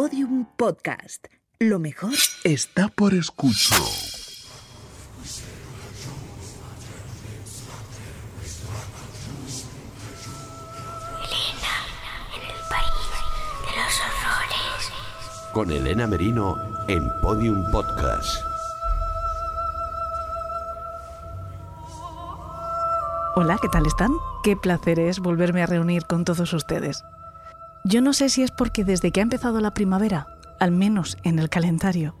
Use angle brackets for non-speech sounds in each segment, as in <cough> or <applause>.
Podium Podcast. Lo mejor está por escuchar. Elena, en el país de los horrores. Con Elena Merino en Podium Podcast. Hola, ¿qué tal están? Qué placer es volverme a reunir con todos ustedes. Yo no sé si es porque desde que ha empezado la primavera, al menos en el calendario,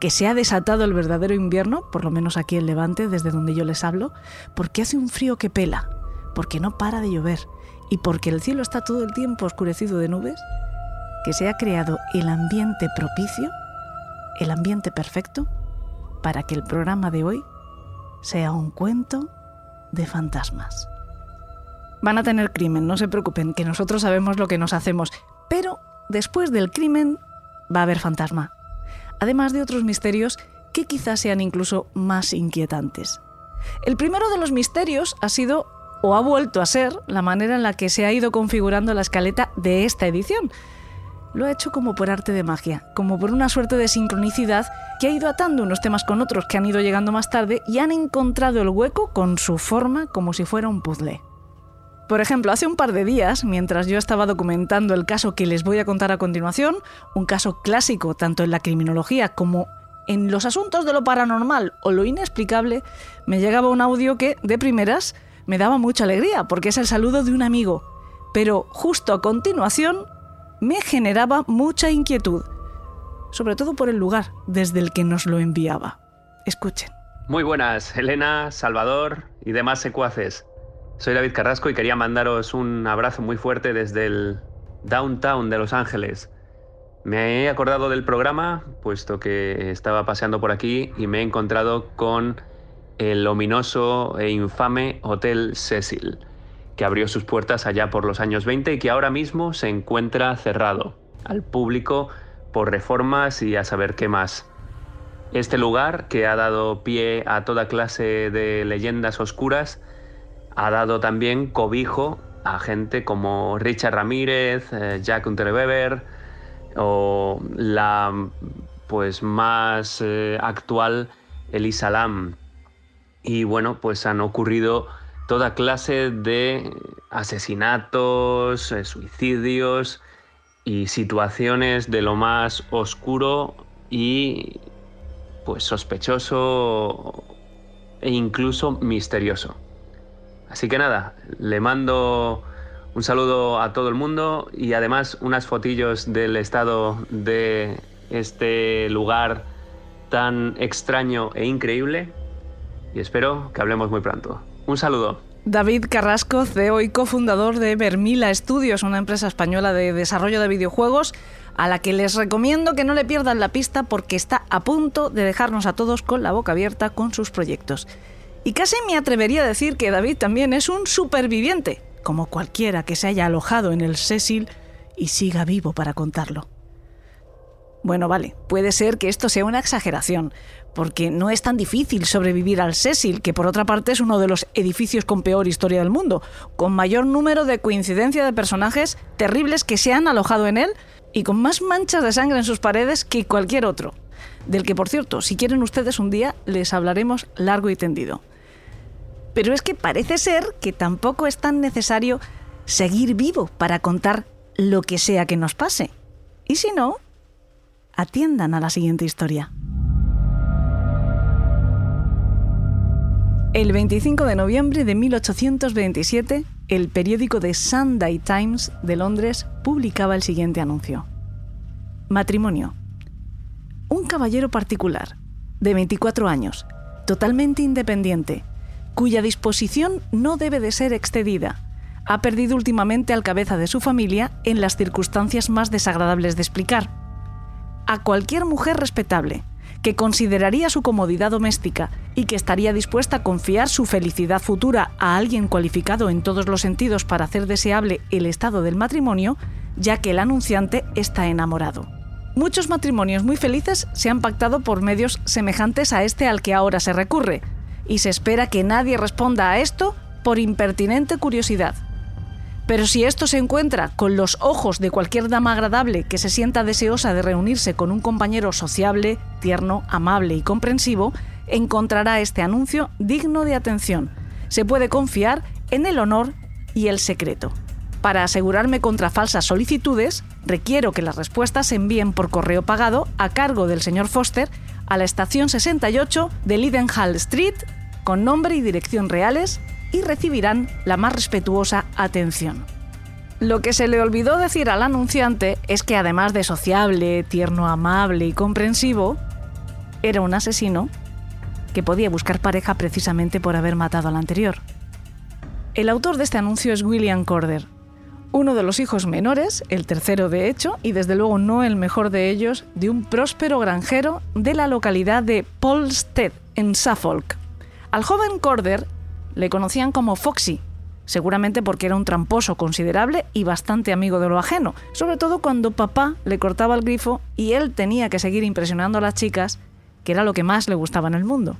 que se ha desatado el verdadero invierno, por lo menos aquí en Levante, desde donde yo les hablo, porque hace un frío que pela, porque no para de llover y porque el cielo está todo el tiempo oscurecido de nubes, que se ha creado el ambiente propicio, el ambiente perfecto, para que el programa de hoy sea un cuento de fantasmas. Van a tener crimen, no se preocupen, que nosotros sabemos lo que nos hacemos, pero después del crimen va a haber fantasma, además de otros misterios que quizás sean incluso más inquietantes. El primero de los misterios ha sido o ha vuelto a ser la manera en la que se ha ido configurando la escaleta de esta edición. Lo ha hecho como por arte de magia, como por una suerte de sincronicidad que ha ido atando unos temas con otros que han ido llegando más tarde y han encontrado el hueco con su forma como si fuera un puzzle. Por ejemplo, hace un par de días, mientras yo estaba documentando el caso que les voy a contar a continuación, un caso clásico tanto en la criminología como en los asuntos de lo paranormal o lo inexplicable, me llegaba un audio que, de primeras, me daba mucha alegría, porque es el saludo de un amigo. Pero justo a continuación, me generaba mucha inquietud, sobre todo por el lugar desde el que nos lo enviaba. Escuchen. Muy buenas, Elena, Salvador y demás secuaces. Soy David Carrasco y quería mandaros un abrazo muy fuerte desde el downtown de Los Ángeles. Me he acordado del programa, puesto que estaba paseando por aquí y me he encontrado con el ominoso e infame Hotel Cecil, que abrió sus puertas allá por los años 20 y que ahora mismo se encuentra cerrado al público por reformas y a saber qué más. Este lugar, que ha dado pie a toda clase de leyendas oscuras, ha dado también cobijo a gente como Richard Ramírez, eh, Jack Unterweber o la pues más eh, actual Elisa Lam. Y bueno, pues han ocurrido toda clase de asesinatos, eh, suicidios y situaciones de lo más oscuro y pues sospechoso e incluso misterioso. Así que nada, le mando un saludo a todo el mundo y además unas fotillos del estado de este lugar tan extraño e increíble y espero que hablemos muy pronto. Un saludo. David Carrasco, CEO y cofundador de Vermila Studios, una empresa española de desarrollo de videojuegos, a la que les recomiendo que no le pierdan la pista porque está a punto de dejarnos a todos con la boca abierta con sus proyectos. Y casi me atrevería a decir que David también es un superviviente, como cualquiera que se haya alojado en el Cecil y siga vivo para contarlo. Bueno, vale, puede ser que esto sea una exageración, porque no es tan difícil sobrevivir al Cecil, que por otra parte es uno de los edificios con peor historia del mundo, con mayor número de coincidencia de personajes terribles que se han alojado en él y con más manchas de sangre en sus paredes que cualquier otro, del que por cierto, si quieren ustedes un día, les hablaremos largo y tendido. Pero es que parece ser que tampoco es tan necesario seguir vivo para contar lo que sea que nos pase. Y si no, atiendan a la siguiente historia. El 25 de noviembre de 1827, el periódico The Sunday Times de Londres publicaba el siguiente anuncio. Matrimonio. Un caballero particular, de 24 años, totalmente independiente, cuya disposición no debe de ser excedida. Ha perdido últimamente al cabeza de su familia en las circunstancias más desagradables de explicar. A cualquier mujer respetable, que consideraría su comodidad doméstica y que estaría dispuesta a confiar su felicidad futura a alguien cualificado en todos los sentidos para hacer deseable el estado del matrimonio, ya que el anunciante está enamorado. Muchos matrimonios muy felices se han pactado por medios semejantes a este al que ahora se recurre, y se espera que nadie responda a esto por impertinente curiosidad. Pero si esto se encuentra con los ojos de cualquier dama agradable que se sienta deseosa de reunirse con un compañero sociable, tierno, amable y comprensivo, encontrará este anuncio digno de atención. Se puede confiar en el honor y el secreto. Para asegurarme contra falsas solicitudes, requiero que las respuestas se envíen por correo pagado a cargo del señor Foster a la estación 68 de Lidenhall Street con nombre y dirección reales y recibirán la más respetuosa atención. Lo que se le olvidó decir al anunciante es que además de sociable, tierno, amable y comprensivo, era un asesino que podía buscar pareja precisamente por haber matado al anterior. El autor de este anuncio es William Corder, uno de los hijos menores, el tercero de hecho, y desde luego no el mejor de ellos, de un próspero granjero de la localidad de Polstead, en Suffolk. Al joven Corder le conocían como Foxy, seguramente porque era un tramposo considerable y bastante amigo de lo ajeno, sobre todo cuando papá le cortaba el grifo y él tenía que seguir impresionando a las chicas, que era lo que más le gustaba en el mundo.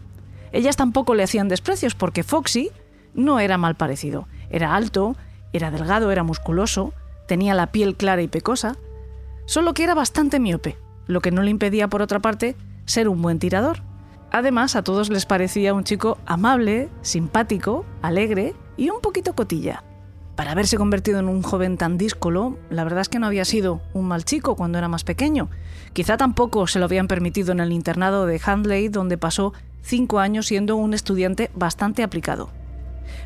Ellas tampoco le hacían desprecios porque Foxy no era mal parecido. Era alto, era delgado, era musculoso, tenía la piel clara y pecosa, solo que era bastante miope, lo que no le impedía, por otra parte, ser un buen tirador. Además, a todos les parecía un chico amable, simpático, alegre y un poquito cotilla. Para haberse convertido en un joven tan díscolo, la verdad es que no había sido un mal chico cuando era más pequeño. Quizá tampoco se lo habían permitido en el internado de Handley, donde pasó cinco años siendo un estudiante bastante aplicado.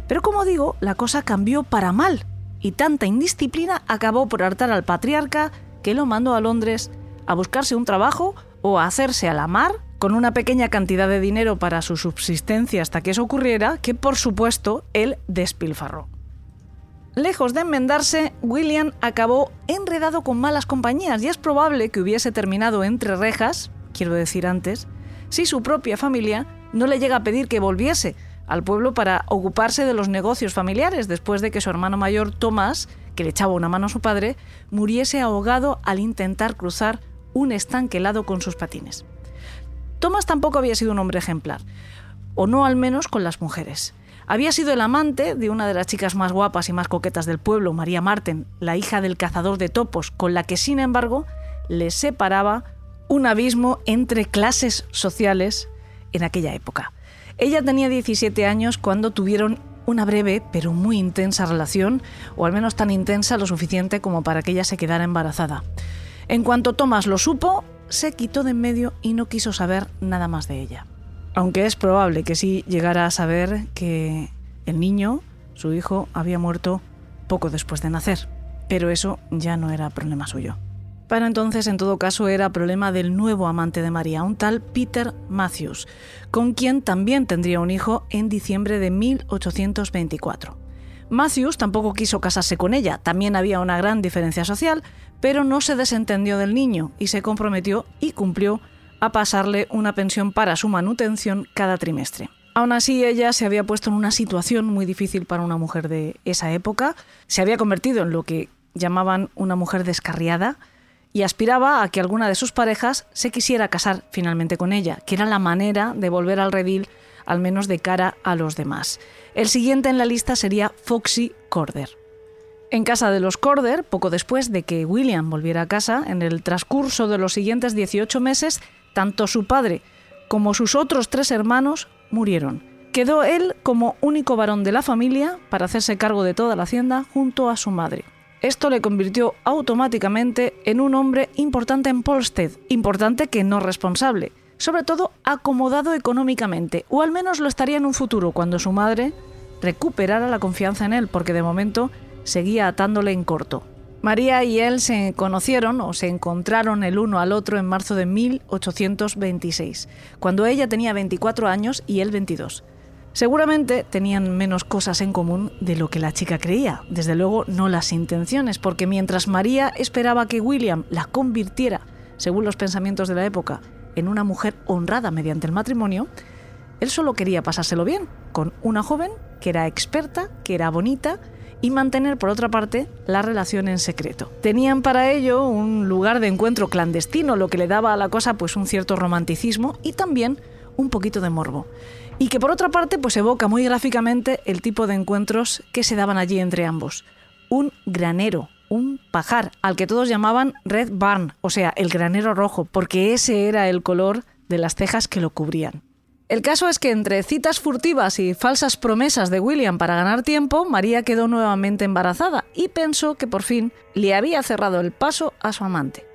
Pero como digo, la cosa cambió para mal, y tanta indisciplina acabó por hartar al patriarca que lo mandó a Londres a buscarse un trabajo o a hacerse a la mar con una pequeña cantidad de dinero para su subsistencia hasta que eso ocurriera, que por supuesto él despilfarró. Lejos de enmendarse, William acabó enredado con malas compañías y es probable que hubiese terminado entre rejas, quiero decir antes, si su propia familia no le llega a pedir que volviese, al pueblo para ocuparse de los negocios familiares después de que su hermano mayor Tomás, que le echaba una mano a su padre, muriese ahogado al intentar cruzar un estanque helado con sus patines. Tomás tampoco había sido un hombre ejemplar, o no al menos con las mujeres. Había sido el amante de una de las chicas más guapas y más coquetas del pueblo, María Marten, la hija del cazador de topos, con la que sin embargo le separaba un abismo entre clases sociales en aquella época. Ella tenía 17 años cuando tuvieron una breve pero muy intensa relación, o al menos tan intensa lo suficiente como para que ella se quedara embarazada. En cuanto Thomas lo supo, se quitó de en medio y no quiso saber nada más de ella. Aunque es probable que sí llegara a saber que el niño, su hijo, había muerto poco después de nacer. Pero eso ya no era problema suyo. Para entonces, en todo caso, era problema del nuevo amante de María, un tal Peter Matthews, con quien también tendría un hijo en diciembre de 1824. Matthews tampoco quiso casarse con ella, también había una gran diferencia social, pero no se desentendió del niño y se comprometió y cumplió a pasarle una pensión para su manutención cada trimestre. Aún así, ella se había puesto en una situación muy difícil para una mujer de esa época, se había convertido en lo que llamaban una mujer descarriada, y aspiraba a que alguna de sus parejas se quisiera casar finalmente con ella, que era la manera de volver al redil, al menos de cara a los demás. El siguiente en la lista sería Foxy Corder. En casa de los Corder, poco después de que William volviera a casa, en el transcurso de los siguientes 18 meses, tanto su padre como sus otros tres hermanos murieron. Quedó él como único varón de la familia para hacerse cargo de toda la hacienda junto a su madre. Esto le convirtió automáticamente en un hombre importante en Polstead, importante que no responsable, sobre todo acomodado económicamente, o al menos lo estaría en un futuro cuando su madre recuperara la confianza en él, porque de momento seguía atándole en corto. María y él se conocieron o se encontraron el uno al otro en marzo de 1826, cuando ella tenía 24 años y él 22. Seguramente tenían menos cosas en común de lo que la chica creía, desde luego no las intenciones, porque mientras María esperaba que William la convirtiera, según los pensamientos de la época, en una mujer honrada mediante el matrimonio, él solo quería pasárselo bien, con una joven que era experta, que era bonita, y mantener por otra parte la relación en secreto. Tenían para ello un lugar de encuentro clandestino, lo que le daba a la cosa pues un cierto romanticismo y también un poquito de morbo y que por otra parte pues evoca muy gráficamente el tipo de encuentros que se daban allí entre ambos. un granero, un pajar, al que todos llamaban Red Barn, o sea, el granero rojo, porque ese era el color de las cejas que lo cubrían. El caso es que entre citas furtivas y falsas promesas de William para ganar tiempo, María quedó nuevamente embarazada y pensó que por fin le había cerrado el paso a su amante.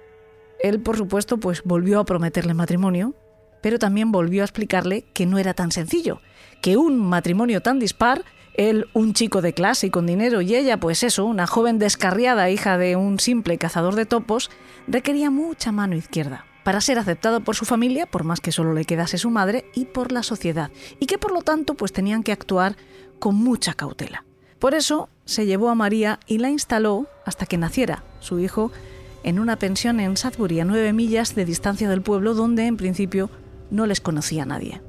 Él, por supuesto, pues volvió a prometerle matrimonio, pero también volvió a explicarle que no era tan sencillo, que un matrimonio tan dispar, él un chico de clase y con dinero y ella, pues eso, una joven descarriada hija de un simple cazador de topos, requería mucha mano izquierda para ser aceptado por su familia, por más que solo le quedase su madre, y por la sociedad, y que por lo tanto pues tenían que actuar con mucha cautela. Por eso se llevó a María y la instaló hasta que naciera su hijo en una pensión en Sudbury, a nueve millas de distancia del pueblo donde en principio no les conocía nadie.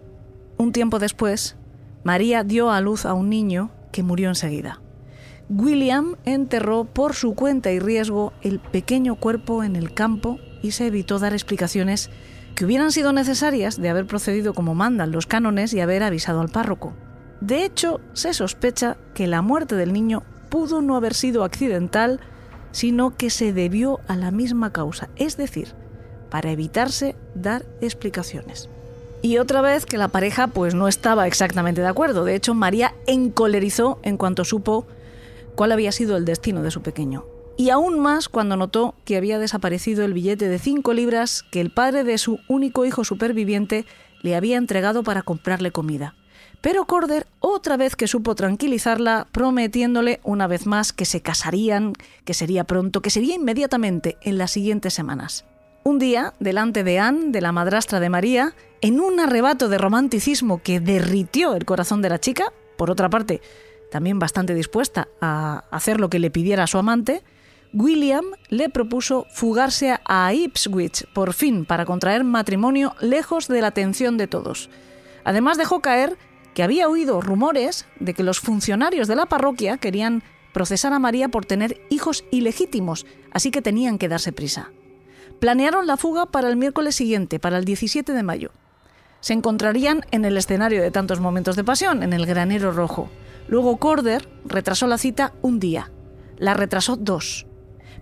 Un tiempo después, María dio a luz a un niño que murió enseguida. William enterró por su cuenta y riesgo el pequeño cuerpo en el campo y se evitó dar explicaciones que hubieran sido necesarias de haber procedido como mandan los cánones y haber avisado al párroco. De hecho, se sospecha que la muerte del niño pudo no haber sido accidental, sino que se debió a la misma causa, es decir, para evitarse dar explicaciones. Y otra vez que la pareja pues no estaba exactamente de acuerdo. De hecho, María encolerizó en cuanto supo cuál había sido el destino de su pequeño y aún más cuando notó que había desaparecido el billete de 5 libras que el padre de su único hijo superviviente le había entregado para comprarle comida. Pero Corder otra vez que supo tranquilizarla, prometiéndole una vez más que se casarían, que sería pronto, que sería inmediatamente en las siguientes semanas. Un día, delante de Anne, de la madrastra de María, en un arrebato de romanticismo que derritió el corazón de la chica, por otra parte, también bastante dispuesta a hacer lo que le pidiera a su amante, William le propuso fugarse a Ipswich, por fin, para contraer matrimonio lejos de la atención de todos. Además dejó caer que había oído rumores de que los funcionarios de la parroquia querían procesar a María por tener hijos ilegítimos, así que tenían que darse prisa. Planearon la fuga para el miércoles siguiente, para el 17 de mayo. Se encontrarían en el escenario de tantos momentos de pasión, en el granero rojo. Luego Corder retrasó la cita un día. La retrasó dos.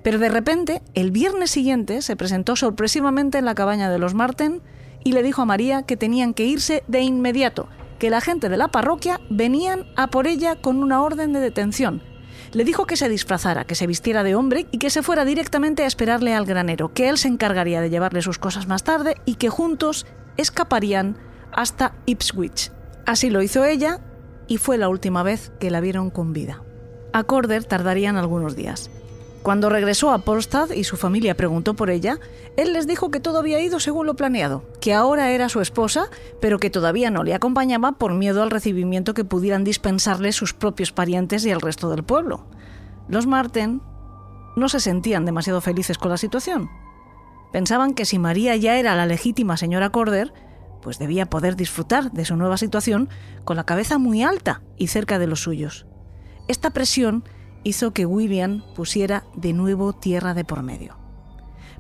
Pero de repente, el viernes siguiente, se presentó sorpresivamente en la cabaña de los Marten y le dijo a María que tenían que irse de inmediato, que la gente de la parroquia venían a por ella con una orden de detención. Le dijo que se disfrazara, que se vistiera de hombre y que se fuera directamente a esperarle al granero, que él se encargaría de llevarle sus cosas más tarde y que juntos escaparían hasta Ipswich. Así lo hizo ella y fue la última vez que la vieron con vida. A Corder tardarían algunos días. Cuando regresó a Polstad y su familia preguntó por ella, él les dijo que todo había ido según lo planeado, que ahora era su esposa, pero que todavía no le acompañaba por miedo al recibimiento que pudieran dispensarle sus propios parientes y el resto del pueblo. Los Marten no se sentían demasiado felices con la situación. Pensaban que si María ya era la legítima señora Corder, pues debía poder disfrutar de su nueva situación con la cabeza muy alta y cerca de los suyos. Esta presión hizo que William pusiera de nuevo tierra de por medio.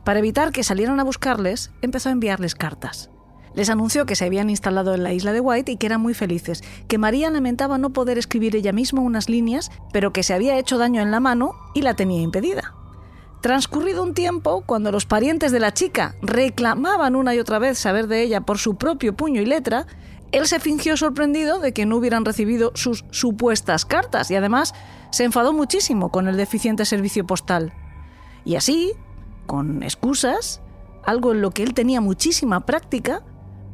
Para evitar que salieran a buscarles, empezó a enviarles cartas. Les anunció que se habían instalado en la isla de White y que eran muy felices, que María lamentaba no poder escribir ella misma unas líneas, pero que se había hecho daño en la mano y la tenía impedida. Transcurrido un tiempo, cuando los parientes de la chica reclamaban una y otra vez saber de ella por su propio puño y letra, él se fingió sorprendido de que no hubieran recibido sus supuestas cartas y además se enfadó muchísimo con el deficiente servicio postal. Y así, con excusas, algo en lo que él tenía muchísima práctica,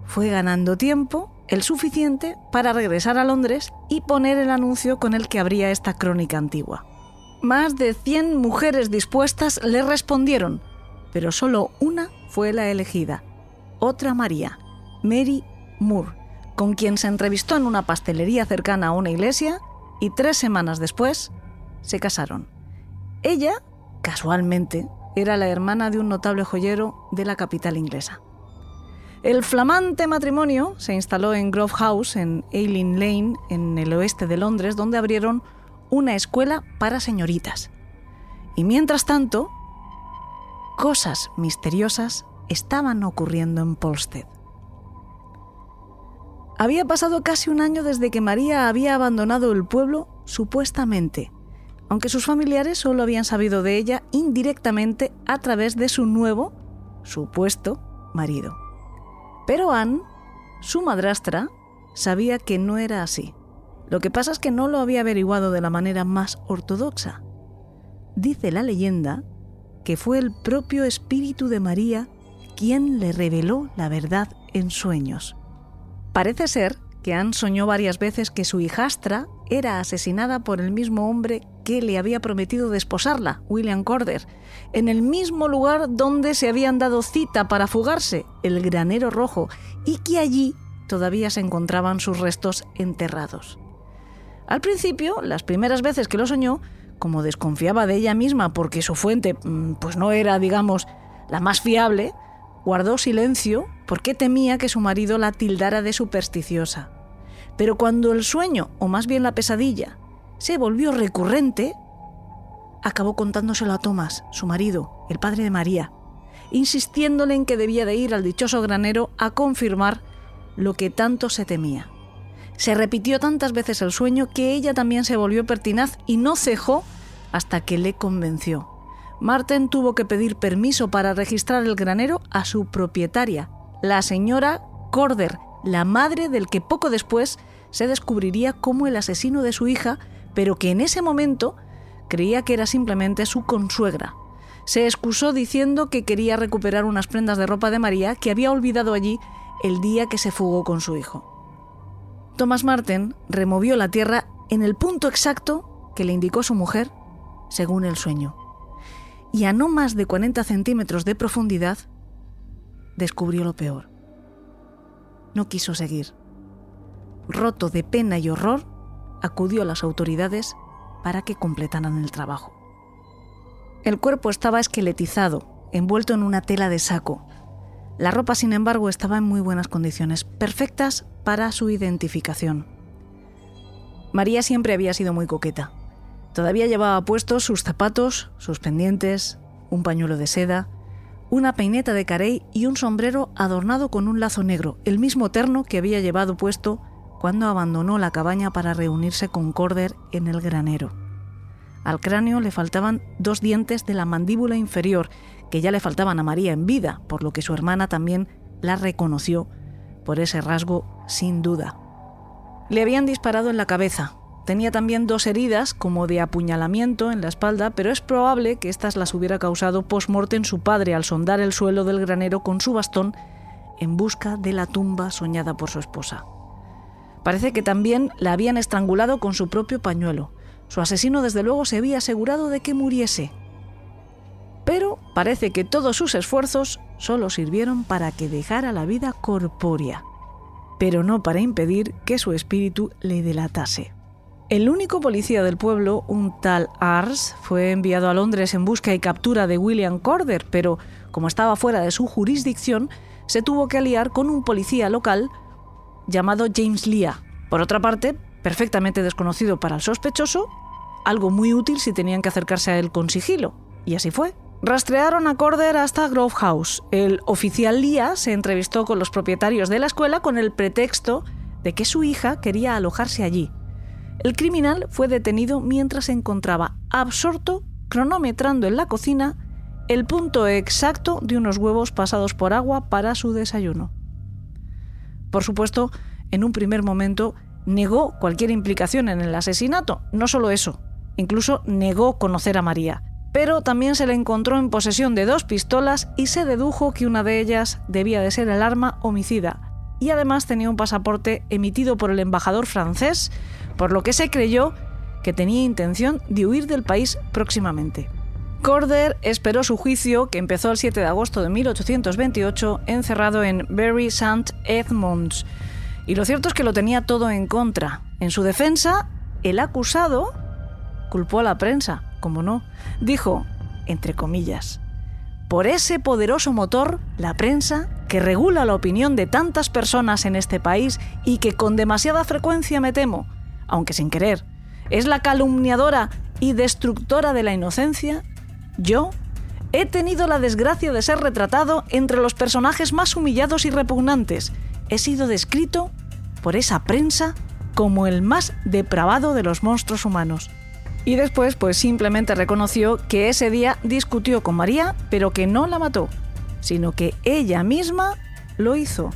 fue ganando tiempo, el suficiente, para regresar a Londres y poner el anuncio con el que abría esta crónica antigua. Más de 100 mujeres dispuestas le respondieron, pero solo una fue la elegida, otra María, Mary Moore, con quien se entrevistó en una pastelería cercana a una iglesia y tres semanas después se casaron. Ella, casualmente, era la hermana de un notable joyero de la capital inglesa. El flamante matrimonio se instaló en Grove House, en Aileen Lane, en el oeste de Londres, donde abrieron una escuela para señoritas. Y mientras tanto, cosas misteriosas estaban ocurriendo en Polstead. Había pasado casi un año desde que María había abandonado el pueblo, supuestamente, aunque sus familiares solo habían sabido de ella indirectamente a través de su nuevo, supuesto, marido. Pero Anne, su madrastra, sabía que no era así. Lo que pasa es que no lo había averiguado de la manera más ortodoxa. Dice la leyenda que fue el propio espíritu de María quien le reveló la verdad en sueños. Parece ser que Anne soñó varias veces que su hijastra era asesinada por el mismo hombre que le había prometido desposarla, William Corder, en el mismo lugar donde se habían dado cita para fugarse, el granero rojo, y que allí todavía se encontraban sus restos enterrados. Al principio, las primeras veces que lo soñó, como desconfiaba de ella misma porque su fuente mm, pues no era, digamos, la más fiable, guardó silencio porque temía que su marido la tildara de supersticiosa. Pero cuando el sueño, o más bien la pesadilla, se volvió recurrente, acabó contándoselo a Tomás, su marido, el padre de María, insistiéndole en que debía de ir al dichoso granero a confirmar lo que tanto se temía. Se repitió tantas veces el sueño que ella también se volvió pertinaz y no cejó hasta que le convenció. Marten tuvo que pedir permiso para registrar el granero a su propietaria, la señora Corder, la madre del que poco después se descubriría como el asesino de su hija, pero que en ese momento creía que era simplemente su consuegra. Se excusó diciendo que quería recuperar unas prendas de ropa de María que había olvidado allí el día que se fugó con su hijo. Thomas Martin removió la tierra en el punto exacto que le indicó su mujer, según el sueño. Y a no más de 40 centímetros de profundidad, descubrió lo peor. No quiso seguir roto de pena y horror, acudió a las autoridades para que completaran el trabajo. El cuerpo estaba esqueletizado, envuelto en una tela de saco. La ropa, sin embargo, estaba en muy buenas condiciones, perfectas para su identificación. María siempre había sido muy coqueta. Todavía llevaba puestos sus zapatos, sus pendientes, un pañuelo de seda, una peineta de carey y un sombrero adornado con un lazo negro, el mismo terno que había llevado puesto cuando abandonó la cabaña para reunirse con Corder en el granero. Al cráneo le faltaban dos dientes de la mandíbula inferior, que ya le faltaban a María en vida, por lo que su hermana también la reconoció por ese rasgo sin duda. Le habían disparado en la cabeza. Tenía también dos heridas, como de apuñalamiento en la espalda, pero es probable que éstas las hubiera causado post-mortem su padre al sondar el suelo del granero con su bastón en busca de la tumba soñada por su esposa. Parece que también la habían estrangulado con su propio pañuelo. Su asesino desde luego se había asegurado de que muriese. Pero parece que todos sus esfuerzos solo sirvieron para que dejara la vida corpórea, pero no para impedir que su espíritu le delatase. El único policía del pueblo, un tal Ars, fue enviado a Londres en busca y captura de William Corder, pero como estaba fuera de su jurisdicción, se tuvo que aliar con un policía local llamado James Leah. Por otra parte, perfectamente desconocido para el sospechoso, algo muy útil si tenían que acercarse a él con sigilo. Y así fue. Rastrearon a Corder hasta Grove House. El oficial Leah se entrevistó con los propietarios de la escuela con el pretexto de que su hija quería alojarse allí. El criminal fue detenido mientras se encontraba absorto cronometrando en la cocina el punto exacto de unos huevos pasados por agua para su desayuno. Por supuesto, en un primer momento negó cualquier implicación en el asesinato. No solo eso, incluso negó conocer a María. Pero también se le encontró en posesión de dos pistolas y se dedujo que una de ellas debía de ser el arma homicida. Y además tenía un pasaporte emitido por el embajador francés, por lo que se creyó que tenía intención de huir del país próximamente. Corder esperó su juicio, que empezó el 7 de agosto de 1828, encerrado en Bury St. Edmunds. Y lo cierto es que lo tenía todo en contra. En su defensa, el acusado culpó a la prensa, como no. Dijo, entre comillas, por ese poderoso motor, la prensa, que regula la opinión de tantas personas en este país y que con demasiada frecuencia me temo, aunque sin querer, es la calumniadora y destructora de la inocencia, yo he tenido la desgracia de ser retratado entre los personajes más humillados y repugnantes. He sido descrito por esa prensa como el más depravado de los monstruos humanos. Y después, pues simplemente reconoció que ese día discutió con María, pero que no la mató, sino que ella misma lo hizo,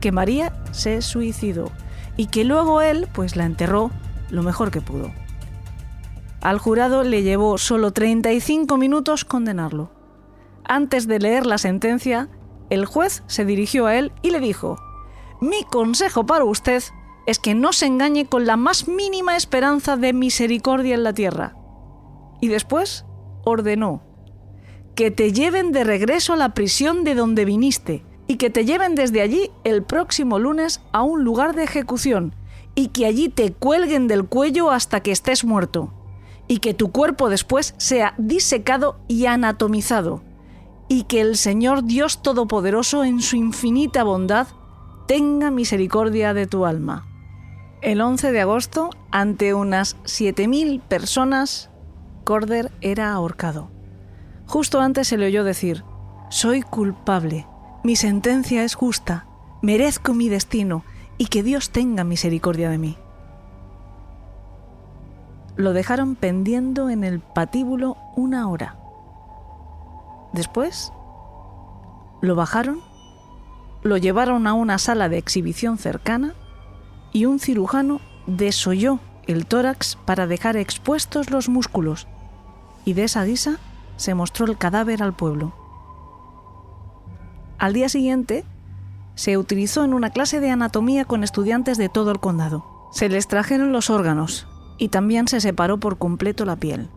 que María se suicidó y que luego él, pues la enterró lo mejor que pudo. Al jurado le llevó solo 35 minutos condenarlo. Antes de leer la sentencia, el juez se dirigió a él y le dijo, Mi consejo para usted es que no se engañe con la más mínima esperanza de misericordia en la tierra. Y después ordenó, que te lleven de regreso a la prisión de donde viniste y que te lleven desde allí el próximo lunes a un lugar de ejecución y que allí te cuelguen del cuello hasta que estés muerto y que tu cuerpo después sea disecado y anatomizado y que el Señor Dios Todopoderoso en su infinita bondad tenga misericordia de tu alma. El 11 de agosto, ante unas 7.000 personas, Corder era ahorcado. Justo antes se le oyó decir, soy culpable, mi sentencia es justa, merezco mi destino y que Dios tenga misericordia de mí. Lo dejaron pendiendo en el patíbulo una hora. Después, lo bajaron, lo llevaron a una sala de exhibición cercana y un cirujano desolló el tórax para dejar expuestos los músculos y de esa guisa se mostró el cadáver al pueblo. Al día siguiente, se utilizó en una clase de anatomía con estudiantes de todo el condado. Se les trajeron los órganos y también se separó por completo la piel.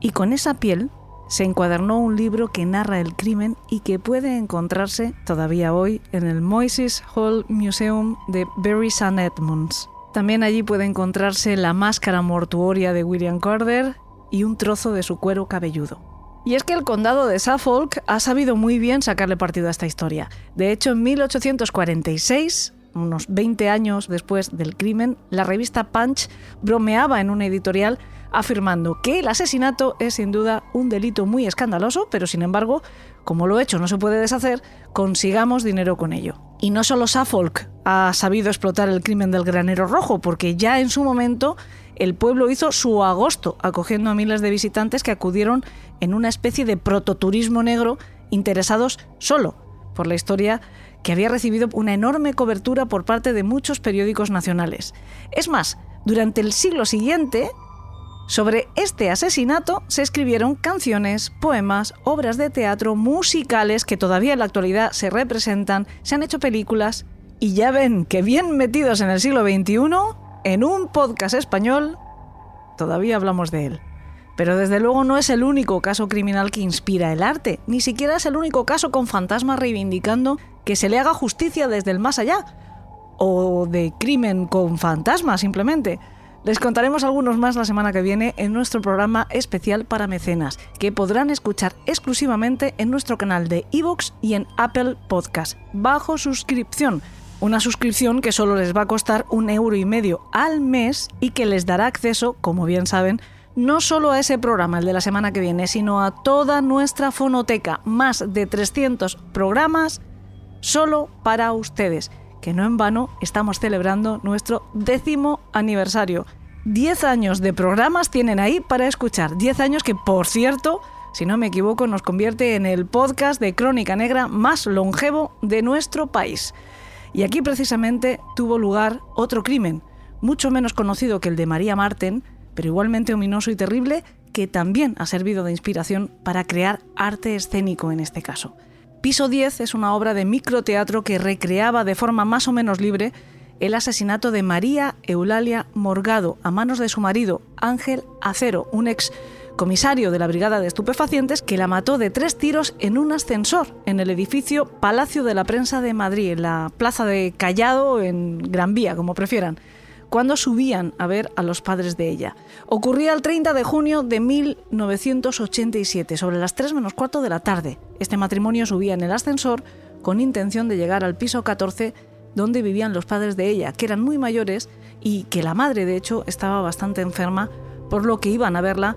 Y con esa piel se encuadernó un libro que narra el crimen y que puede encontrarse todavía hoy en el Moises Hall Museum de Bury St. Edmunds. También allí puede encontrarse la máscara mortuoria de William Corder y un trozo de su cuero cabelludo. Y es que el condado de Suffolk ha sabido muy bien sacarle partido a esta historia. De hecho, en 1846, unos 20 años después del crimen, la revista Punch bromeaba en una editorial afirmando que el asesinato es sin duda un delito muy escandaloso, pero sin embargo, como lo hecho no se puede deshacer, consigamos dinero con ello. Y no solo Suffolk ha sabido explotar el crimen del granero rojo, porque ya en su momento el pueblo hizo su agosto acogiendo a miles de visitantes que acudieron en una especie de prototurismo negro interesados solo por la historia que había recibido una enorme cobertura por parte de muchos periódicos nacionales. Es más, durante el siglo siguiente, sobre este asesinato se escribieron canciones, poemas, obras de teatro, musicales que todavía en la actualidad se representan, se han hecho películas y ya ven que bien metidos en el siglo XXI, en un podcast español, todavía hablamos de él. Pero desde luego no es el único caso criminal que inspira el arte, ni siquiera es el único caso con fantasmas reivindicando que se le haga justicia desde el más allá, o de crimen con fantasmas simplemente. Les contaremos algunos más la semana que viene en nuestro programa especial para mecenas, que podrán escuchar exclusivamente en nuestro canal de iVoox y en Apple Podcast, bajo suscripción. Una suscripción que solo les va a costar un euro y medio al mes y que les dará acceso, como bien saben, no solo a ese programa, el de la semana que viene, sino a toda nuestra fonoteca, más de 300 programas solo para ustedes que no en vano estamos celebrando nuestro décimo aniversario. Diez años de programas tienen ahí para escuchar. Diez años que, por cierto, si no me equivoco, nos convierte en el podcast de Crónica Negra más longevo de nuestro país. Y aquí precisamente tuvo lugar otro crimen, mucho menos conocido que el de María Marten, pero igualmente ominoso y terrible, que también ha servido de inspiración para crear arte escénico en este caso. Piso 10 es una obra de microteatro que recreaba de forma más o menos libre el asesinato de María Eulalia Morgado a manos de su marido Ángel Acero, un ex comisario de la Brigada de Estupefacientes que la mató de tres tiros en un ascensor en el edificio Palacio de la Prensa de Madrid, en la plaza de Callado, en Gran Vía, como prefieran cuando subían a ver a los padres de ella. Ocurría el 30 de junio de 1987, sobre las 3 menos cuarto de la tarde. Este matrimonio subía en el ascensor con intención de llegar al piso 14 donde vivían los padres de ella, que eran muy mayores y que la madre de hecho estaba bastante enferma, por lo que iban a verla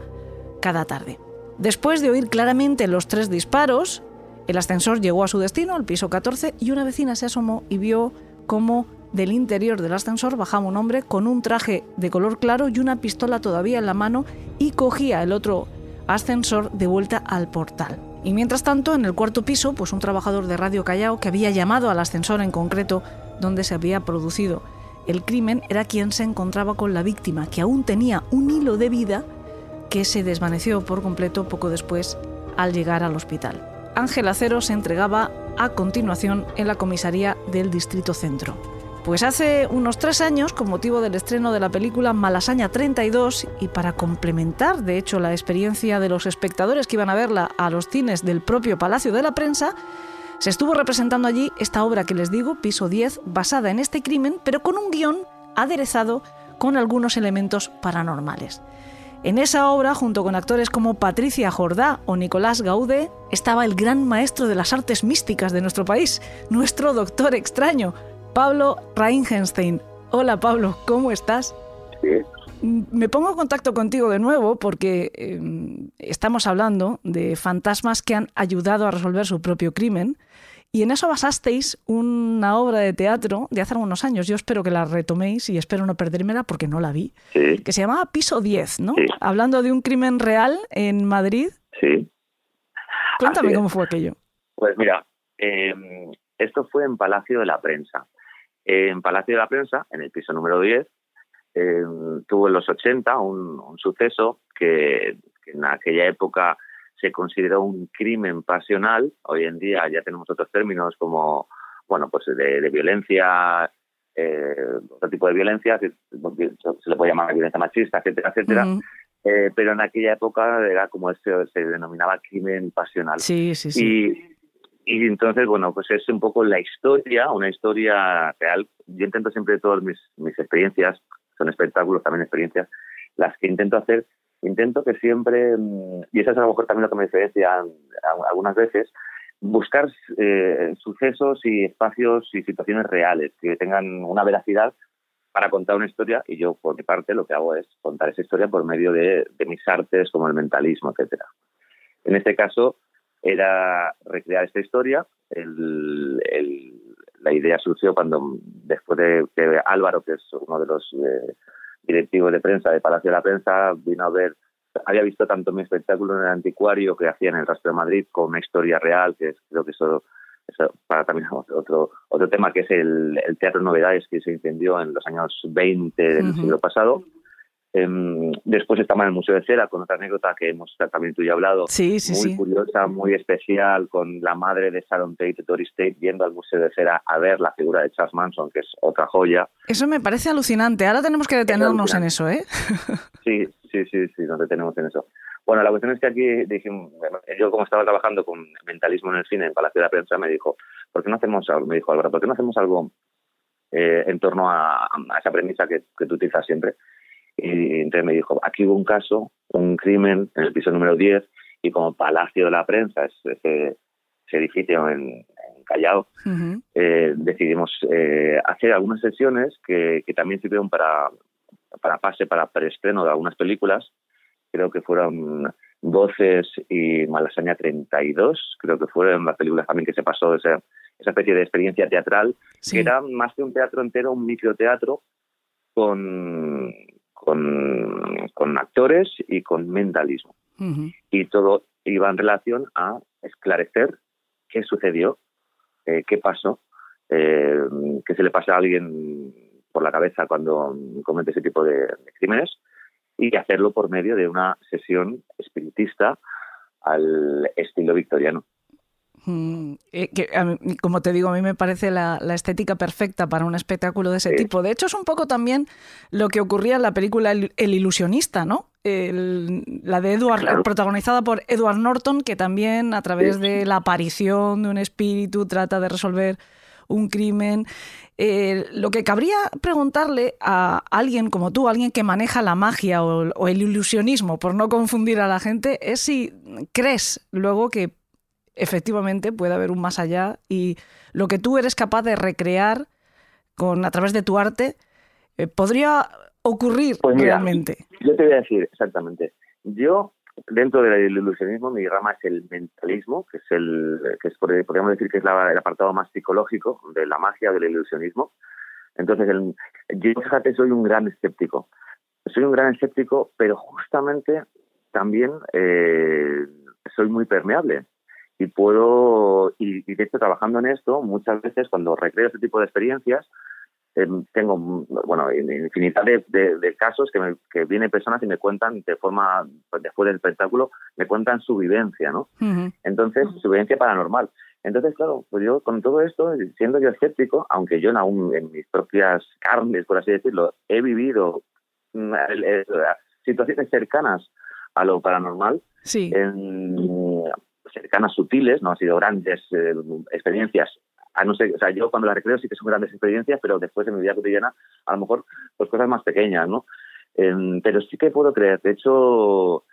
cada tarde. Después de oír claramente los tres disparos, el ascensor llegó a su destino, al piso 14, y una vecina se asomó y vio cómo del interior del ascensor bajaba un hombre con un traje de color claro y una pistola todavía en la mano y cogía el otro ascensor de vuelta al portal. Y mientras tanto, en el cuarto piso, pues un trabajador de Radio Callao que había llamado al ascensor en concreto donde se había producido el crimen era quien se encontraba con la víctima, que aún tenía un hilo de vida que se desvaneció por completo poco después al llegar al hospital. Ángel Acero se entregaba a continuación en la comisaría del Distrito Centro. Pues hace unos tres años, con motivo del estreno de la película Malasaña 32, y para complementar, de hecho, la experiencia de los espectadores que iban a verla a los cines del propio Palacio de la Prensa, se estuvo representando allí esta obra que les digo, Piso 10, basada en este crimen, pero con un guion aderezado con algunos elementos paranormales. En esa obra, junto con actores como Patricia Jordá o Nicolás Gaude, estaba el gran maestro de las artes místicas de nuestro país, nuestro doctor extraño, Pablo Reingenstein. Hola Pablo, ¿cómo estás? Me pongo en contacto contigo de nuevo porque em, estamos hablando de fantasmas que han ayudado a resolver su propio crimen y en eso basasteis una obra de teatro de hace algunos años. Yo espero que la retoméis y espero no perdérmela porque no la vi. Que se llamaba Piso 10, ¿no? Hablando de un crimen real en Madrid. Sí. Cuéntame cómo fue aquello. Pues mira, em, esto fue en Palacio de la Prensa en Palacio de la Prensa, en el piso número 10, eh, tuvo en los 80 un, suceso que, en aquella época se consideró un crimen pasional. Hoy en día ya tenemos otros términos como, bueno, pues de, violencia, eh, otro tipo de violencia, que se le puede llamar violencia machista, etcétera, etcétera. Eh, pero en aquella época era como se, se denominaba crimen pasional. Sí, sí, sí. Y entonces, bueno, pues es un poco la historia, una historia real. Yo intento siempre todas mis, mis experiencias, son espectáculos, también experiencias, las que intento hacer, intento que siempre, mm, y eso es a lo mejor también lo que me diferencia algunas veces, buscar eh, sucesos y espacios y situaciones reales que tengan una veracidad para contar una historia y yo por mi parte lo que hago es contar esa historia por medio de, de mis artes como el mentalismo, etcétera. En este caso, era recrear esta historia. la idea surgió cuando, después de que Álvaro, que es uno de los eh, directivos de prensa de Palacio de la Prensa, vino a ver, había visto tanto mi espectáculo en el anticuario que hacía en el Rastro de Madrid con una historia real, que es, creo que eso, eso para también otro, otro tema, que es el, el Teatro Novedades que se incendió en los años 20 del siglo pasado después estamos en el Museo de Cera con otra anécdota que hemos también tú y hablado, sí, sí, muy curiosa, muy especial, con la madre de Sharon Tate, Doris Tate, yendo al Museo de Cera a ver la figura de Charles Manson, que es otra joya. Eso me parece alucinante. Ahora tenemos que detenernos en eso, ¿eh? <laughs> sí, sí, sí, sí, nos detenemos en eso. Bueno, la cuestión es que aquí yo como estaba trabajando con mentalismo en el cine en Palacio de la Prensa, me dijo, ¿por qué no hacemos algo? Me dijo Álvaro, ¿por qué no hacemos algo eh, en torno a, esa premisa que, que tú utilizas siempre? Y entonces me dijo, aquí hubo un caso, un crimen en el piso número 10 y como Palacio de la Prensa, es ese, edificio en, Callao, eh, decidimos eh, hacer algunas sesiones que, también sirvieron para, para pase, para preestreno de algunas películas. Creo que fueron Voces y Malasaña 32, creo que fueron las películas también que se pasó esa, esa especie de experiencia teatral, que era más que un teatro entero, un microteatro con, con, actores y con mentalismo. Y todo iba en relación a esclarecer qué sucedió, eh, qué pasó, eh, qué se le pasa a alguien por la cabeza cuando comete ese tipo de, crímenes y hacerlo por medio de una sesión espiritista al estilo victoriano. Mm, eh, como te digo, a mí me parece la, estética perfecta para un espectáculo de ese tipo. De hecho, es un poco también lo que ocurría en la película El, ilusionista, ¿no? la de Edward, protagonizada por Edward Norton, que también a través de la aparición de un espíritu trata de resolver un crimen. Eh, lo que cabría preguntarle a alguien como tú, alguien que maneja la magia o, o el ilusionismo, por no confundir a la gente, es si crees luego que efectivamente puede haber un más allá y lo que tú eres capaz de recrear con a través de tu arte eh, podría ocurrir pues realmente. Yo te voy a decir exactamente. Yo dentro del ilusionismo mi rama es el mentalismo, que es el que es podríamos decir que es el apartado más psicológico de la magia del ilusionismo. Entonces, el, yo, fíjate, soy un gran escéptico. Soy un gran escéptico, pero justamente también eh, soy muy permeable. Y puedo, y, y de hecho, trabajando en esto, muchas veces cuando recreo este tipo de experiencias, eh, tengo bueno infinidad de, de, de casos que, me, que vienen personas y me cuentan de forma pues, después del espectáculo me cuentan su vivencia no entonces su vivencia paranormal. Entonces claro pues yo con todo esto siendo yo escéptico aunque yo aún en mis propias carnes por así decirlo he vivido mm, situaciones cercanas a lo paranormal Sí. en cercanas sutiles, no han sido grandes eh, experiencias. A no ser, o sea, yo cuando las recreo sí que son grandes experiencias, pero después en mi vida cotidiana, a lo mejor, pues cosas más pequeñas, ¿no? Em, pero sí que puedo creer. De hecho,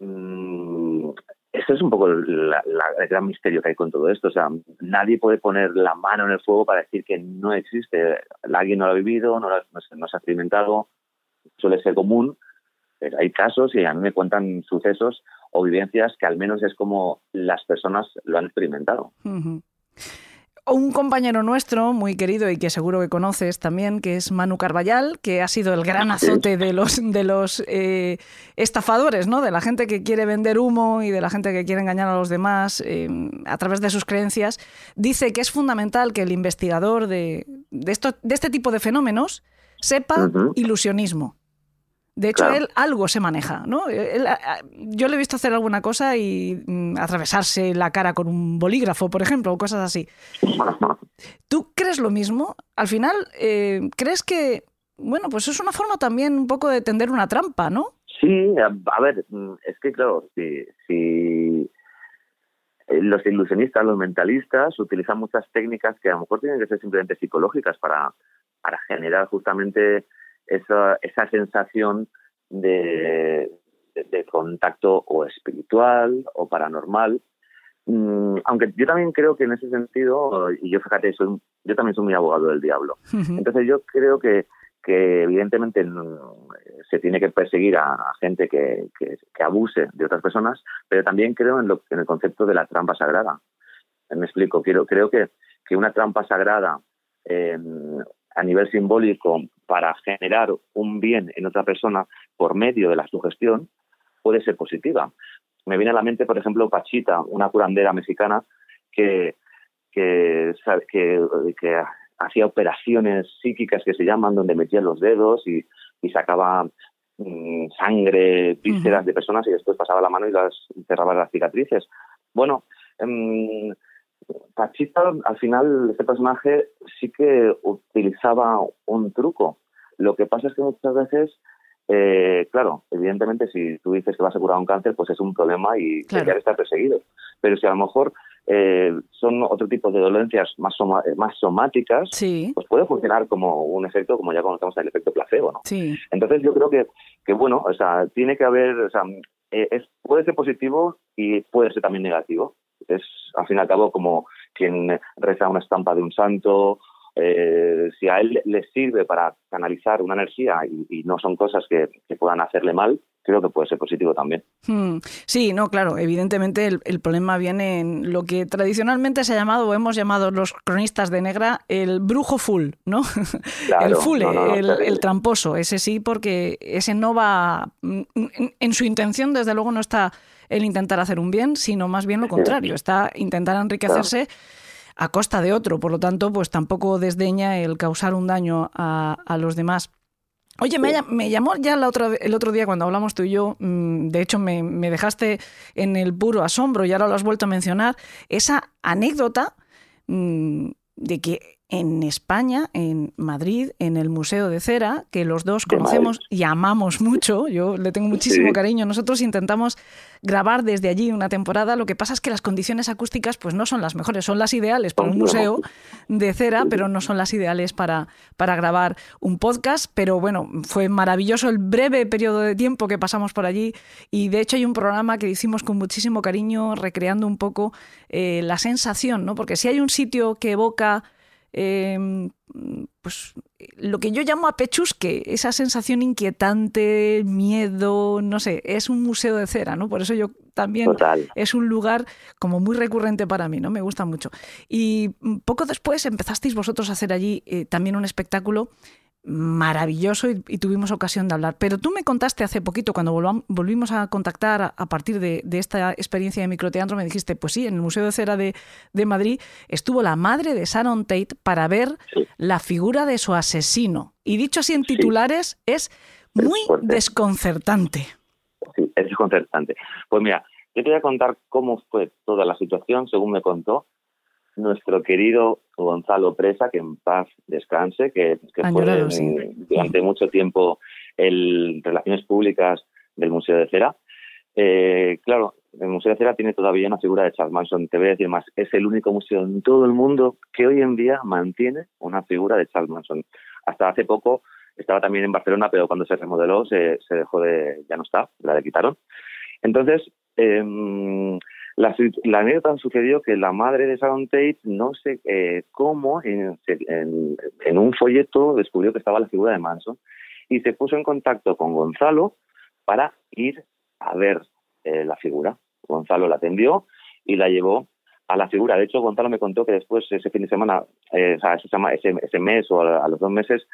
mm, eso es un poco la- la- el gran misterio que hay con todo esto. O sea, nadie puede poner la mano en el fuego para decir que no existe. Alguien no lo ha vivido, no lo no se ha experimentado, suele ser común, pero hay casos y a mí me cuentan sucesos o vivencias que al menos es como las personas lo han experimentado. Un compañero nuestro, muy querido y que seguro que conoces también, que es Manu Carballal, que ha sido el gran azote de los, de los eh, estafadores, ¿no? De la gente que quiere vender humo y de la gente que quiere engañar a los demás eh, a través de sus creencias, dice que es fundamental que el investigador de, de, esto, de este tipo de fenómenos sepa ilusionismo. De hecho, Claro. él algo se maneja, ¿no? Él, yo le he visto hacer alguna cosa y mm, atravesarse la cara con un bolígrafo, por ejemplo, o cosas así. ¿Tú crees lo mismo? Al final, eh, ¿crees que, bueno, pues es una forma también un poco de tender una trampa, ¿no? Sí, a, a ver, mm, es que claro, si, si eh, los ilusionistas, los mentalistas utilizan muchas técnicas que a lo mejor tienen que ser simplemente psicológicas para, para generar justamente esa, esa sensación de, de- de contacto o espiritual o paranormal. Mm, aunque yo también creo que en ese sentido, y yo fíjate, soy, yo también soy muy abogado del diablo. Entonces yo creo que, que evidentemente mm, se tiene que perseguir a, a gente que, que- que abuse de otras personas, pero también creo en, lo, en el concepto de la trampa sagrada. Me explico, quiero, creo que, que una trampa sagrada eh, a nivel simbólico para generar un bien en otra persona por medio de la sugestión puede ser positiva. Me viene a la mente, por ejemplo, Pachita, una curandera mexicana que, que, que, que hacía operaciones psíquicas que se llaman, donde metía los dedos y, y sacaba mm, sangre, vísceras Ujú. de personas y después pasaba la mano y las cerraba las cicatrices. Bueno, em, Pachita, al final, este personaje sí que utilizaba un truco. Lo que pasa es que muchas veces, eh, claro, evidentemente, si tú dices que vas a curar un cáncer, pues es un problema y Claro. debería estar perseguido. Pero si a lo mejor eh, son otro tipo de dolencias más, soma- más somáticas, Sí, pues puede funcionar como un efecto, como ya conocemos el efecto placebo, ¿no? sí. Entonces yo creo que, que bueno, o sea, tiene que haber, o sea, eh, es, puede ser positivo y puede ser también negativo. Es, al fin y al cabo, como quien reza una estampa de un santo, eh, si a él le sirve para canalizar una energía y, y no son cosas que, que puedan hacerle mal, creo que puede ser positivo también. Hmm. Sí, no, claro, evidentemente el, el problema viene en lo que tradicionalmente se ha llamado o hemos llamado los cronistas de negra el brujo full, ¿no? <laughs> Claro, el full, no, no, no, el, tramposo, ese sí, porque ese no va, en, en su intención desde luego no está el intentar hacer un bien, sino más bien lo contrario, está intentar enriquecerse a costa de otro, por lo tanto, pues tampoco desdeña el causar un daño a, a los demás. Oye, me, llamó ya la otra, el otro día cuando hablamos tú y yo, mm, de hecho me, me dejaste en el puro asombro y ahora lo has vuelto a mencionar, esa anécdota mm, de que en España, en Madrid, en el Museo de Cera, que los dos conocemos y amamos mucho, yo le tengo muchísimo Sí. cariño, nosotros intentamos grabar desde allí una temporada, lo que pasa es que las condiciones acústicas pues no son las mejores, son las ideales para un museo de cera, pero no son las ideales para, para grabar un podcast, pero bueno, fue maravilloso el breve periodo de tiempo que pasamos por allí. Y de hecho hay un programa que hicimos con muchísimo cariño recreando un poco eh, la sensación, ¿no? Porque si hay un sitio que evoca eh, pues lo que yo llamo a pechusque, esa sensación inquietante, miedo, no sé, es un museo de cera, ¿no? Por eso yo también Total. es un lugar como muy recurrente para mí, ¿no? Me gusta mucho. Y poco después empezasteis vosotros a hacer allí eh, también un espectáculo maravilloso y, y tuvimos ocasión de hablar. Pero tú me contaste hace poquito, cuando volvimos a contactar a, a partir de, de esta experiencia de microteatro, me dijiste, pues sí, en el Museo de Cera de, de Madrid estuvo la madre de Sharon Tate para ver Sí. la figura de su asesino. Y dicho así en titulares, es muy desconcertante. Sí, es desconcertante. Pues mira, yo te voy a contar cómo fue toda la situación, según me contó nuestro querido Gonzalo Presa, que en paz descanse, que, que fue mm, sí. durante mucho tiempo el Relaciones Públicas del Museo de Cera. Eh, claro, el Museo de Cera tiene todavía una figura de Charles Manson. Te voy a decir más, es el único museo en todo el mundo que hoy en día mantiene una figura de Charles Manson. Hasta hace poco estaba también en Barcelona, pero cuando se remodeló se, se dejó de, ya no está, la le quitaron. Entonces, em, la, la anécdota sucedió que la madre de Sharon Tate, no sé eh, cómo, en, en- en un folleto descubrió que estaba la figura de Manson y se puso en contacto con Gonzalo para ir a ver eh, la figura. Gonzalo la atendió y la llevó a la figura. De hecho, Gonzalo me contó que después, ese fin de semana, eh, o sea, ese, ese mes o a, a los dos meses,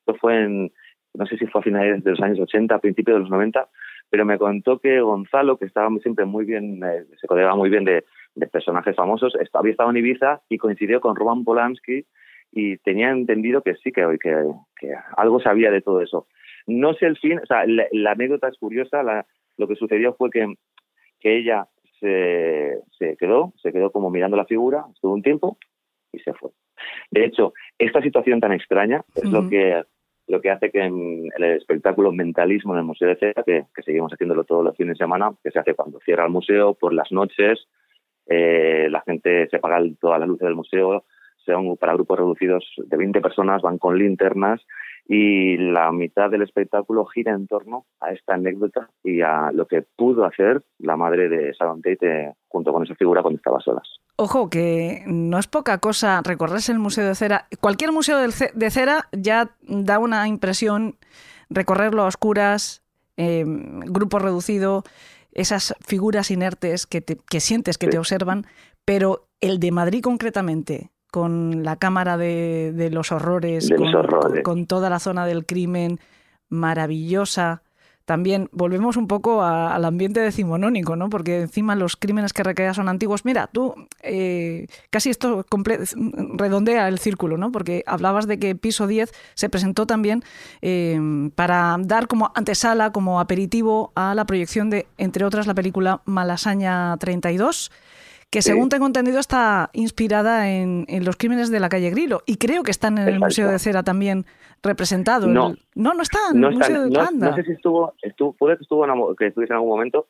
esto fue en, no sé si fue a finales de los años 80, a principios de los 90, pero me contó que Gonzalo, que estaba siempre muy bien, eh, se codeaba muy bien de, de personajes famosos, había estado en Ibiza y coincidió con Roman Polanski y tenía entendido que sí, que, que, que algo sabía de todo eso. No sé el fin, o sea, la, la anécdota es curiosa, la- lo que sucedió fue que, que ella se, se quedó, se quedó como mirando la figura, estuvo un tiempo y se fue. De hecho, esta situación tan extraña es lo que lo que hace que el espectáculo Mentalismo en el Museo de Cera, que, seguimos haciéndolo todos los fines de semana, que se hace cuando cierra el museo, por las noches, eh, la gente se apaga todas las luces del museo, se van para grupos reducidos de 20 personas, van con linternas y la mitad del espectáculo gira en torno a esta anécdota y a lo que pudo hacer la madre de Sharon Tate eh, junto con esa figura cuando estaba solas. Ojo, que no es poca cosa recorrerse el Museo de Cera. Cualquier museo de cera ya da una impresión, recorrerlo a oscuras, eh, grupo reducido, esas figuras inertes que, te- que sientes que Sí. te observan, pero el de Madrid concretamente, con la cámara de, de los horrores, De con, los horrores. con toda la zona del crimen, maravillosa. También volvemos un poco al ambiente decimonónico, ¿no? Porque encima los crímenes que recrea son antiguos. Mira, tú eh, casi esto redondea el círculo, ¿no? Porque hablabas de que Piso 10 se presentó también eh, para dar como antesala, como aperitivo a la proyección de, entre otras, la película Malasaña 32 que Sí. según tengo entendido está inspirada en, en los crímenes de la calle Grilo y creo que están en el. Museo de Cera también representado. No. No, no está en no, el Museo de no- Anda. no sé si estuvo, estuvo puede que estuvo en, que estuviese en algún momento,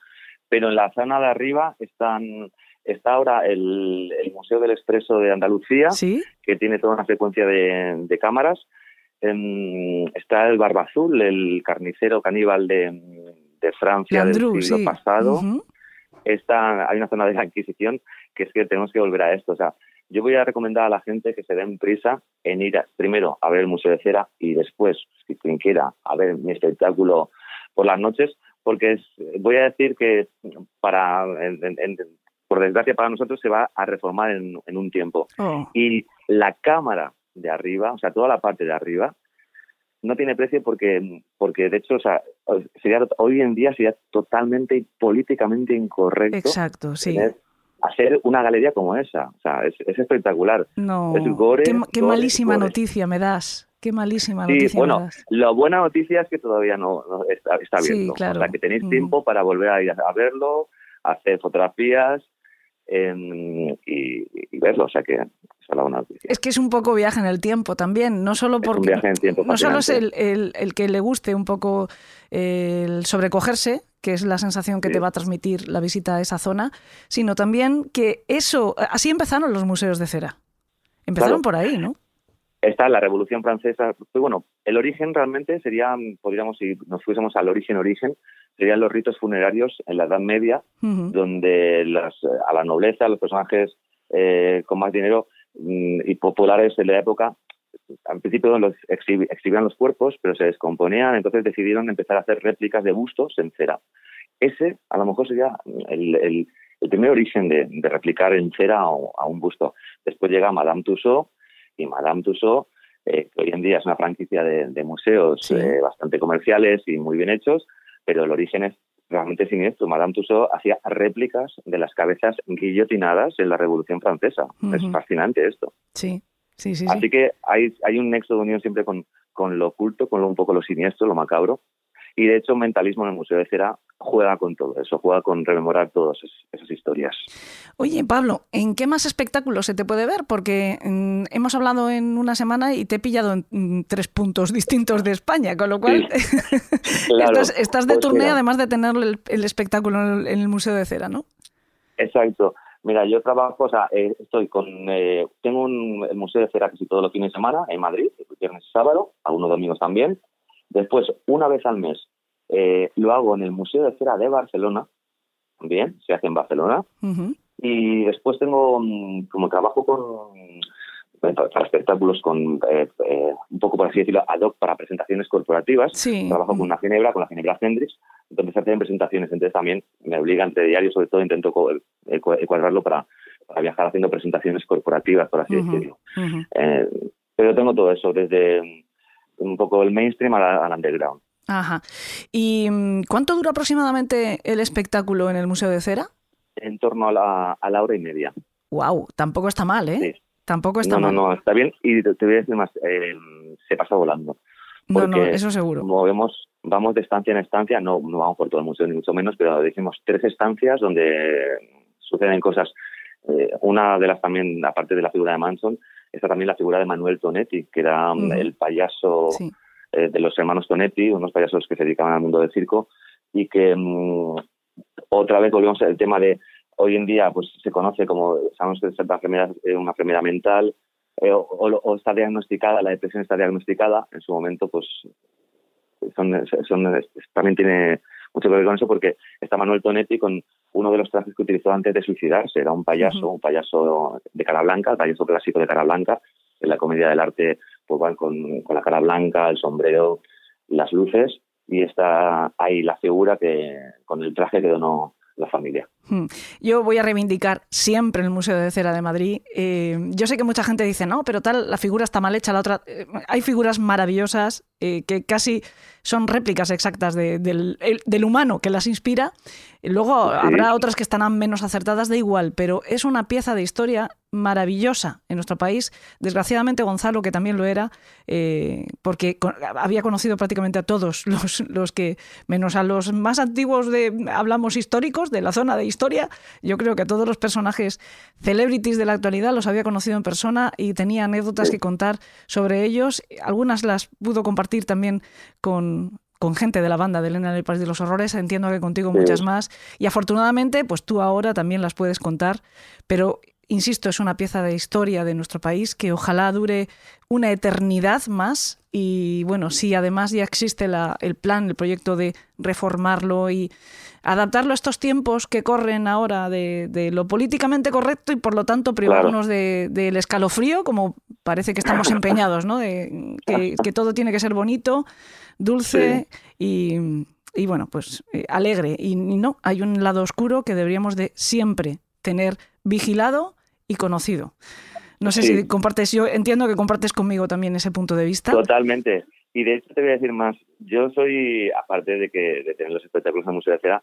pero en la zona de arriba están está ahora el, el Museo del Expreso de Andalucía, Sí, que tiene toda una secuencia de, de cámaras. Em, está el Barba Azul, el carnicero caníbal de, de Francia del siglo sí. pasado. Ujú. Está, hay una zona de la Inquisición que es que tenemos que volver a esto. O sea, yo voy a recomendar a la gente que se den prisa en ir a- primero a ver el Museo de Cera y después, si quien quiera, a ver mi espectáculo por las noches, porque es, voy a decir que para, en- en- en- por desgracia para nosotros, se va a reformar en, en un tiempo. Oh, Y la cámara de arriba, o sea, toda la parte de arriba, no tiene precio porque, porque de hecho, o sea, sería, hoy en día sería totalmente y políticamente incorrecto exacto, sí. tener- hacer una galería como esa. O sea, es, es espectacular. No, es gore, qué, qué gore, malísima gore. noticia me das. Qué malísima Sí, noticia bueno, la buena noticia es que todavía no, no está, está Sí, abierto. claro. O sea, que tenéis Mm. tiempo para volver a ir a, verlo, hacer fotografías em, y, y verlo. O sea, que es la buena noticia. Es que es un poco viaje en el tiempo también, no solo Es un porque viaje en el tiempo no solo es el, el- el que le guste un poco el sobrecogerse, que es la sensación que Sí. te va a transmitir la visita a esa zona, sino también que eso, así empezaron los museos de cera. Empezaron Claro. por ahí, ¿no? Está la Revolución Francesa. Pues bueno, el origen realmente sería, podríamos, si nos fuésemos al origen, origen, serían los ritos funerarios en la Edad Media, donde las, a la nobleza, los personajes eh, con más dinero y populares de la época al principio los exhibían los cuerpos, pero se descomponían, entonces decidieron empezar a hacer réplicas de bustos en cera. Ese, a lo mejor, sería el, el- el primer origen de, de replicar en cera a, a un busto. Después llega Madame Tussauds, y Madame Tussauds, eh, que hoy en día es una franquicia de, de museos Sí. eh, bastante comerciales y muy bien hechos, pero el origen es realmente siniestro. Madame Tussauds hacía réplicas de las cabezas guillotinadas en la Revolución Francesa. Es fascinante esto. Sí, sí, sí. sí. Así que hay, hay un nexo de unión siempre con, con lo oculto, con lo, un poco lo siniestro, lo macabro. Y de hecho, mentalismo en el Museo de Cera juega con todo eso, juega con rememorar todas es- esas historias. Oye, Pablo, ¿en qué más espectáculos se te puede ver? Porque mm, hemos hablado en una semana y te he pillado en mm, tres puntos <laughs> distintos de España, con lo cual <laughs> Claro. estás, estás de Pues turné mira, además de tener el, el espectáculo en el, en el Museo de Cera, ¿no? Exacto. Mira, yo trabajo, o sea, eh, estoy con, eh, tengo un, el Museo de Cera casi todos los fines de semana en Madrid, viernes y sábado, algunos domingos también. Después, una vez al mes, eh, lo hago en el Museo de Cera de Barcelona, también, se hace en Barcelona. Y después tengo, mm, como trabajo con para espectáculos con eh, eh, un poco por así decirlo ad hoc para presentaciones corporativas Sí. trabajo con una ginebra con la ginebra Hendrix entonces hacen presentaciones entonces también me obliga entre diarios sobre todo intento cuadrarlo para, para viajar haciendo presentaciones corporativas por así decirlo. Eh, pero tengo todo eso desde un poco el mainstream al, al underground Ajá. ¿Y mm, cuánto dura aproximadamente el espectáculo en el Museo de Cera? en torno a la, a la hora y media Wow, tampoco está mal, ¿eh? Sí. Tampoco está no, no, mal. no, está bien. Y te, te voy a decir más, eh, se pasa volando. no, no, eso seguro. Como vemos, vamos de estancia en estancia, no, no vamos por todo el museo ni mucho menos, pero decimos tres estancias donde suceden cosas. Eh, una de las también, aparte de la figura de Manson, está también la figura de Manuel Tonetti, que era mm, Ujú. el payaso Sí. eh, de los hermanos Tonetti, unos payasos que se dedicaban al mundo del circo, y que mm, otra vez volvemos al tema de hoy en día pues se conoce como, sabemos que esta enfermedad es una enfermedad mental, eh, o, o- o está diagnosticada, la depresión está diagnosticada, en su momento pues son, son- también tiene mucho que ver con eso porque está Manuel Tonetti con uno de los trajes que utilizó antes de suicidarse, era un payaso, un payaso de cara blanca, el payaso clásico de cara blanca, en la comedia del arte, pues van con, con la cara blanca, el sombrero, las luces, y está ahí la figura que con el traje que donó la familia. Hmm. Yo voy a reivindicar siempre el Museo de Cera de Madrid. Eh, yo sé que mucha gente dice, no, pero tal, la figura está mal hecha, la otra... eh, hay figuras maravillosas eh, que casi son réplicas exactas de- del, el- del humano que las inspira. Luego Sí. habrá otras que estarán menos acertadas, da igual, pero es una pieza de historia maravillosa en nuestro país. Desgraciadamente Gonzalo, que también lo era, eh, porque había conocido prácticamente a todos los, los que, menos a los más antiguos de, hablamos históricos, de la zona de historia, yo creo que a todos los personajes celebrities de la actualidad los había conocido en persona y tenía anécdotas que contar sobre ellos. Algunas las pudo compartir también con, con gente de la banda de Elena del País de los Horrores, entiendo que contigo muchas más. Y afortunadamente, pues tú ahora también las puedes contar, pero insisto, es una pieza de historia de nuestro país que ojalá dure una eternidad más. Y bueno, si además ya existe la- el plan, el proyecto de reformarlo y adaptarlo a estos tiempos que corren ahora de, de lo políticamente correcto y por lo tanto privarnos de- del escalofrío, como parece que estamos empeñados, ¿no? De que, que todo tiene que ser bonito, dulce y, y, bueno, pues eh, alegre. Y, y no, hay un lado oscuro que deberíamos de siempre tener vigilado y conocido. No sé Sí. si compartes, yo entiendo que compartes conmigo también ese punto de vista. Totalmente. Y de hecho te voy a decir más. Yo soy, aparte de que de tener los espectáculos el Museo de Cera,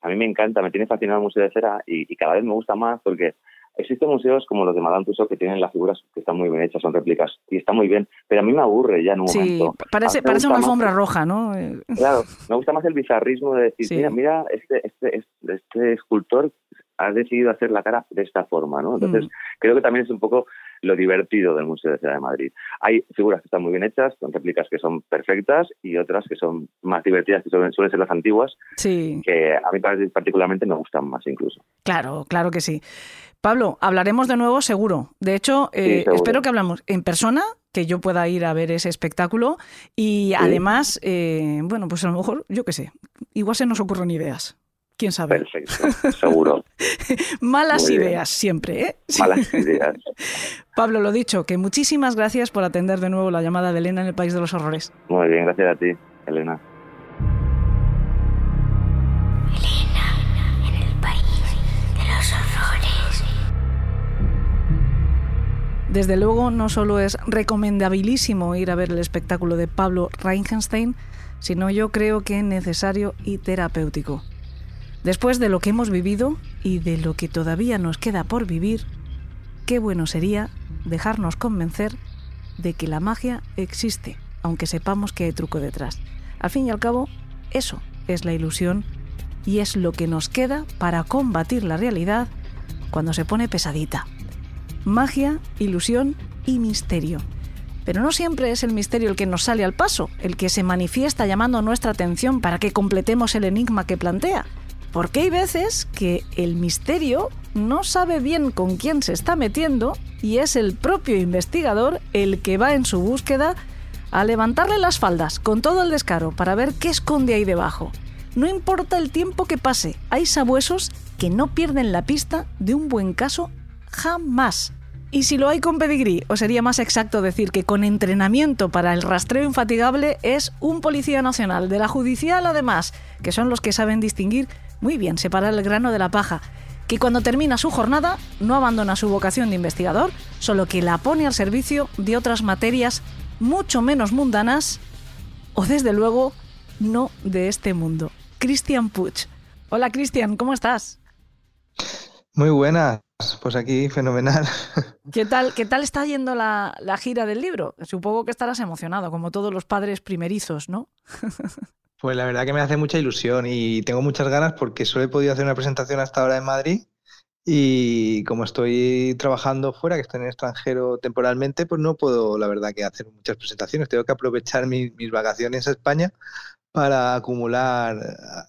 a mí me encanta, me tiene fascinado el Museo de Cera y, y cada vez me gusta más porque existen museos como los de Madame Tussauds que tienen las figuras que están muy bien hechas, son réplicas y está muy bien, pero a mí me aburre ya en un Sí, momento. parece, parece una más- alfombra roja, ¿no? Claro, me gusta más el bizarrismo de decir, Sí. mira, mira, este, este, este, este escultor ha decidido hacer la cara de esta forma, ¿no? Entonces, Mm. creo que también es un poco lo divertido del Museo de Ciudad de Madrid. Hay figuras que están muy bien hechas, con réplicas que son perfectas y otras que son más divertidas, que suelen, suelen ser las antiguas, Sí, que a mí particularmente me gustan más incluso. claro, claro que sí. Pablo, hablaremos de nuevo seguro. De hecho, eh, espero que hablamos en persona, que yo pueda ir a ver ese espectáculo y además, eh, bueno, pues a lo mejor, yo qué sé, igual se nos ocurren ideas. ¿Quién sabe? Perfecto, seguro. <laughs> Malas Muy bien. ideas siempre, ¿eh? Malas ideas. <laughs> Pablo, lo dicho, que muchísimas gracias por atender de nuevo la llamada de Elena en el País de los Horrores. Muy bien, gracias a ti, Elena. Elena en el país de los horrores. Desde luego, no solo es recomendabilísimo ir a ver el espectáculo de Pablo Reichenstein, sino yo creo que necesario y terapéutico. Después de lo que hemos vivido y de lo que todavía nos queda por vivir, qué bueno sería dejarnos convencer de que la magia existe, aunque sepamos que hay truco detrás. Al fin y al cabo, eso es la ilusión y es lo que nos queda para combatir la realidad cuando se pone pesadita. Magia, ilusión y misterio. Pero no siempre es el misterio el que nos sale al paso, el que se manifiesta llamando nuestra atención para que completemos el enigma que plantea. Porque hay veces que el misterio no sabe bien con quién se está metiendo y es el propio investigador el que va en su búsqueda a levantarle las faldas con todo el descaro para ver qué esconde ahí debajo. No importa el tiempo que pase, hay sabuesos que no pierden la pista de un buen caso jamás. Y si lo hay con pedigrí, o sería más exacto decir que con entrenamiento para el rastreo infatigable es un policía nacional, de la judicial además, que son los que saben distinguir muy bien, separar el grano de la paja, que cuando termina su jornada no abandona su vocación de investigador, solo que la pone al servicio de otras materias mucho menos mundanas o desde luego no de este mundo. Cristian Puig. Hola Cristian, ¿cómo estás? Muy buenas, pues aquí fenomenal. <laughs> ¿Qué tal, qué tal está yendo la, la gira del libro? Supongo que estarás emocionado, como todos los padres primerizos, ¿no? <laughs> Pues la verdad que me hace mucha ilusión y tengo muchas ganas porque solo he podido hacer una presentación hasta ahora en Madrid y como estoy trabajando fuera, que estoy en el extranjero temporalmente, pues no puedo, la verdad, que hacer muchas presentaciones. Tengo que aprovechar mi- mis vacaciones a España para acumular,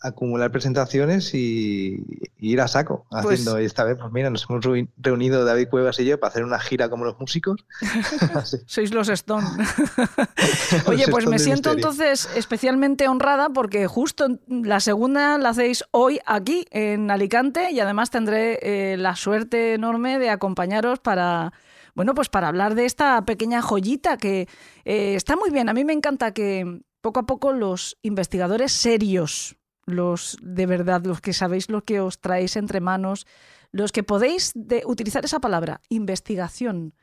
acumular presentaciones y, y ir a saco Pues- haciendo. Y esta vez, pues mira, nos hemos reuni- reunido David Cuevas y yo para hacer una gira como los músicos. <laughs> Sois los Stone. <laughs> <laughs> Oye, Los pues Stone me siento misterio. entonces especialmente honrada porque justo la segunda la hacéis hoy aquí en Alicante y además tendré eh, la suerte enorme de acompañaros para, bueno, pues para hablar de esta pequeña joyita que eh, está muy bien. A mí me encanta que poco a poco los investigadores serios, los de verdad, los que sabéis lo que os traéis entre manos, los que podéis utilizar esa palabra, investigación,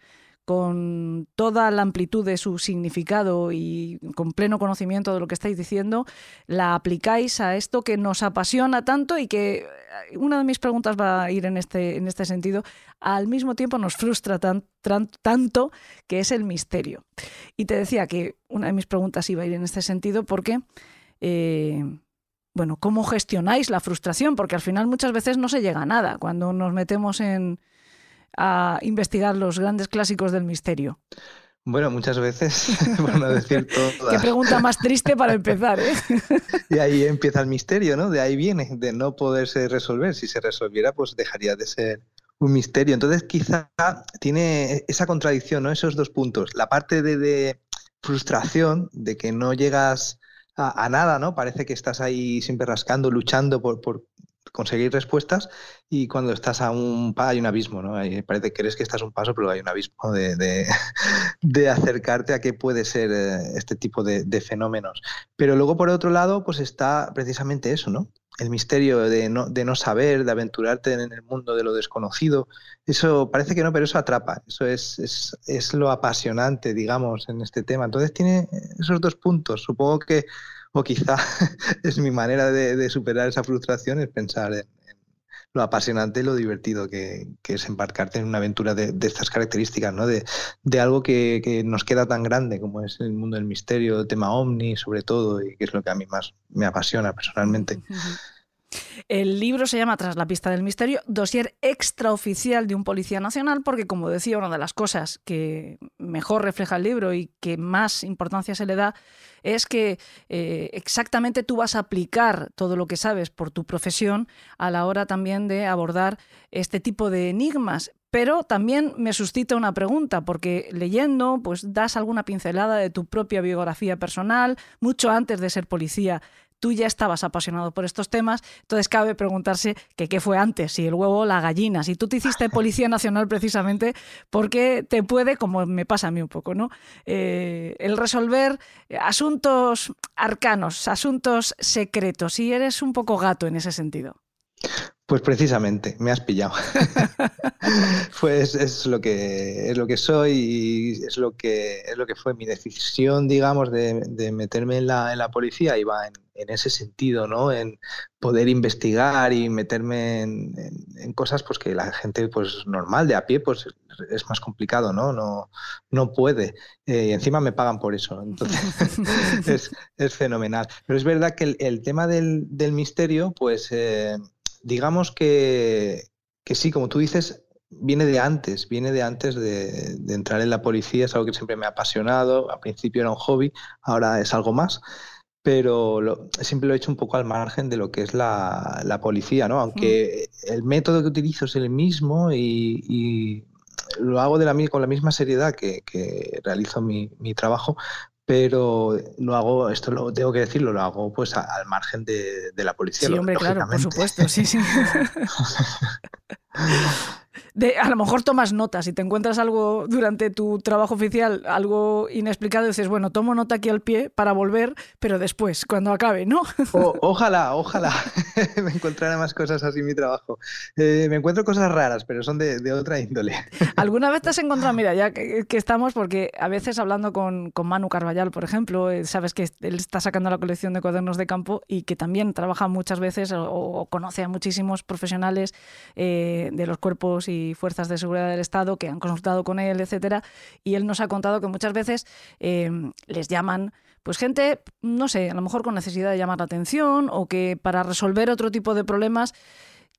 con toda la amplitud de su significado y con pleno conocimiento de lo que estáis diciendo, la aplicáis a esto que nos apasiona tanto y que eh, una de mis preguntas va a ir en este, en este sentido, al mismo tiempo nos frustra tan- tanto que es el misterio. Y te decía que una de mis preguntas iba a ir en este sentido porque, eh, bueno, ¿cómo gestionáis la frustración? Porque al final muchas veces no se llega a nada cuando nos metemos en a investigar los grandes clásicos del misterio. Bueno, muchas veces, <laughs> por no decir <laughs> Qué todas. pregunta más triste para empezar, ¿eh? <laughs> Y ahí empieza el misterio, ¿no? De ahí viene, de no poderse resolver. Si se resolviera, pues dejaría de ser un misterio. Entonces, quizá tiene esa contradicción, ¿no? Esos dos puntos. La parte de, de frustración, de que no llegas a, a nada, ¿no? Parece que estás ahí siempre rascando, luchando por, por conseguir respuestas y cuando estás a un hay un abismo, ¿no? Parece que crees que estás un paso, pero hay un abismo de, de- <laughs> de acercarte a qué puede ser eh, este tipo de, de fenómenos. Pero luego, por otro lado, pues está precisamente eso, ¿no? El misterio de no, de no saber, de aventurarte en el mundo de lo desconocido. Eso parece que no, pero eso atrapa. Eso es, es, es lo apasionante, digamos, en este tema. Entonces tiene esos dos puntos. Supongo que, o quizá <laughs> es mi manera de, superar esa frustración, es pensar en, lo apasionante y lo divertido que, es embarcarte en una aventura de, estas características, ¿no? De, algo que, que nos queda tan grande como es el mundo del misterio, el tema ovni sobre todo, y que es lo que a mí más me apasiona personalmente. El libro se llama Tras la pista del misterio, dossier extraoficial de un policía nacional, porque como decía, una de las cosas que mejor refleja el libro y que más importancia se le da es que eh, exactamente tú vas a aplicar todo lo que sabes por tu profesión a la hora también de abordar este tipo de enigmas. Pero también me suscita una pregunta, porque leyendo, pues das alguna pincelada de tu propia biografía personal, mucho antes de ser policía tú ya estabas apasionado por estos temas, entonces cabe preguntarse que qué fue antes, si el huevo o la gallina, si tú te hiciste <laughs> Policía Nacional precisamente porque te puede, como me pasa a mí un poco, ¿no? Eh, el resolver asuntos arcanos, asuntos secretos, y eres un poco gato en ese sentido. Pues precisamente, me has pillado. <laughs> pues es lo que es lo que soy y es lo que es lo que fue mi decisión, digamos, de, meterme en la, en la, policía, iba en, en, ese sentido, ¿no? En poder investigar y meterme en, en, cosas pues que la gente pues normal, de a pie, pues es más complicado, ¿no? No, no puede. Eh, y encima me pagan por eso. Entonces <laughs> es, es, fenomenal. Pero es verdad que el, el tema del, del misterio, pues eh, digamos que, sí, como tú dices, viene de antes, viene de antes de, entrar en la policía, es algo que siempre me ha apasionado, al principio era un hobby, ahora es algo más, pero siempre lo he hecho un poco al margen de lo que es la, policía, ¿no? Aunque mm. el método que utilizo es el mismo y, lo hago de la, con la misma seriedad que, realizo mi, mi, trabajo, pero lo hago, esto lo tengo que decirlo, lo hago pues al margen de, de la policía. Sí, hombre, claro, por supuesto, sí, sí. <laughs> <laughs> a lo mejor tomas notas y te encuentras algo durante tu trabajo oficial, algo inexplicado, y dices, bueno, tomo nota aquí al pie para volver, pero después, cuando acabe, ¿no? ojalá, ojalá <laughs> me encontrara más cosas así en mi trabajo. Eh, me encuentro cosas raras, pero son de, otra índole. <laughs> ¿Alguna vez te has encontrado, mira, ya que, estamos, porque a veces hablando con, Manu Carballal, por ejemplo, eh, sabes que él está sacando la colección de cuadernos de campo y que también trabaja muchas veces o, conoce a muchísimos profesionales eh, de los cuerpos y fuerzas de seguridad del Estado que han consultado con él, etcétera, y él nos ha contado que muchas veces eh, les llaman pues gente, no sé, a lo mejor con necesidad de llamar la atención o que para resolver otro tipo de problemas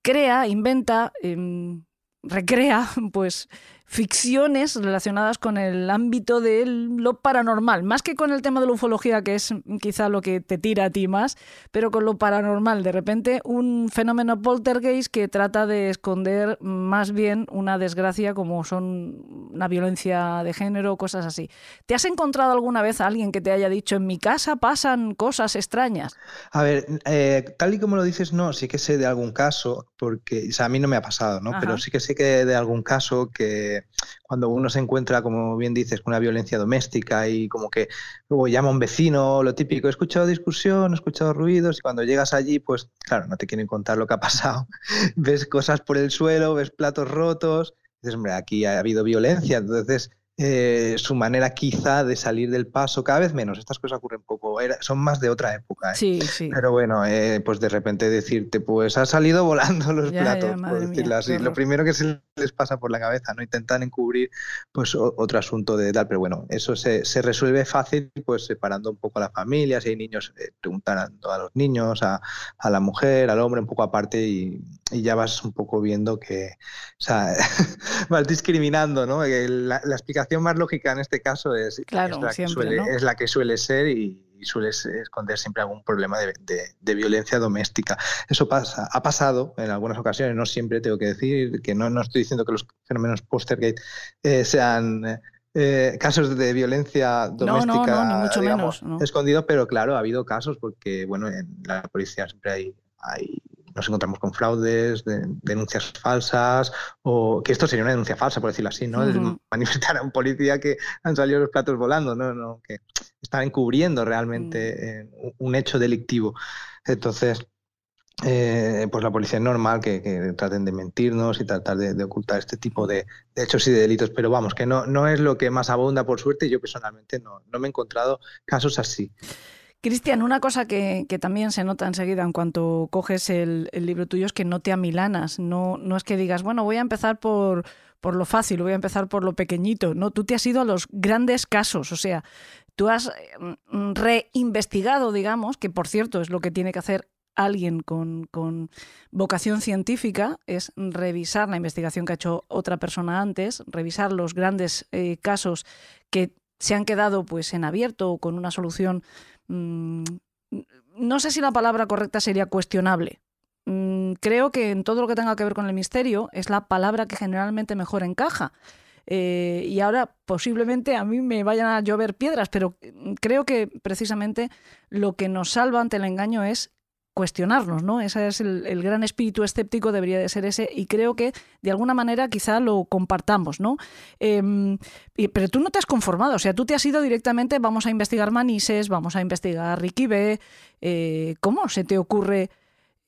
crea, inventa, em, recrea, <laughs> pues ficciones relacionadas con el ámbito de lo paranormal, más que con el tema de la ufología, que es quizá lo que te tira a ti más, pero con lo paranormal. De repente, un fenómeno poltergeist que trata de esconder más bien una desgracia como son una violencia de género, cosas así. ¿Te has encontrado alguna vez a alguien que te haya dicho, en mi casa pasan cosas extrañas? A ver, eh, tal y como lo dices, no, sí que sé de algún caso, porque a mí no me ha pasado, ¿no? Pero sí que sé que de algún caso que cuando uno se encuentra, como bien dices, con una violencia doméstica y como que luego llama a un vecino, lo típico, he escuchado discusión, he escuchado ruidos y cuando llegas allí, pues claro, no te quieren contar lo que ha pasado. <laughs> ves cosas por el suelo, ves platos rotos, dices, hombre, aquí ha habido violencia, entonces eh, su manera quizá de salir del paso, cada vez menos, estas cosas ocurren poco, son más de otra época. ¿eh? Sí, sí. Pero bueno, eh, pues de repente decirte, pues ha salido volando los platos, por decirlo así. Lo primero que se les pasa por la cabeza, ¿no? Intentan encubrir pues otro asunto de tal, pero bueno, eso se, se, resuelve fácil pues separando un poco a la familia, si hay niños, preguntando a los niños, a, a, la mujer, al hombre un poco aparte y, y ya vas un poco viendo que, o sea, <laughs> vas discriminando, ¿no? La, la explicación más lógica en este caso es, la, que suele, es la que suele ser y, suele esconder siempre algún problema de, violencia doméstica. Eso pasa, ha pasado en algunas ocasiones, no siempre tengo que decir, que no, no estoy diciendo que los fenómenos postergate eh, sean... Eh, casos de violencia doméstica no, mucho menos, escondidos, pero claro, ha habido casos porque, bueno, en la policía siempre hay, hay nos encontramos con fraudes, denuncias falsas, o que esto sería una denuncia falsa, por decirlo así, ¿no? <laughs> manifestar a un policía que han salido los platos volando, ¿no? no que están encubriendo realmente mm. eh, un hecho delictivo. Entonces, eh, pues la policía es normal que, traten de mentirnos y tratar de, ocultar este tipo de, hechos y de delitos, pero vamos, que no, no es lo que más abunda por suerte y yo personalmente no, no me he encontrado casos así. Cristian, una cosa que, también se nota enseguida en cuanto coges el, libro tuyo es que no te amilanas, no, es que digas, bueno, voy a empezar por, lo fácil, voy a empezar por lo pequeñito, no, tú te has ido a los grandes casos, o sea, tú has mm, reinvestigado, digamos, que por cierto es lo que tiene que hacer alguien con, vocación científica es revisar la investigación que ha hecho otra persona antes, revisar los grandes eh, casos que se han quedado pues en abierto o con una solución Mm, no sé si la palabra correcta sería cuestionable. Mm, creo que en todo lo que tenga que ver con el misterio es la palabra que generalmente mejor encaja. eh, y ahora posiblemente a mí me vayan a llover piedras, pero creo que precisamente lo que nos salva ante el engaño es cuestionarnos, ¿no? Ese es el, gran espíritu escéptico, debería de ser ese, y creo que de alguna manera quizá lo compartamos, ¿no? Em, pero tú no te has conformado, o sea, tú te has ido directamente, vamos a investigar Manises, vamos a investigar B. Eh, ¿Cómo se te ocurre,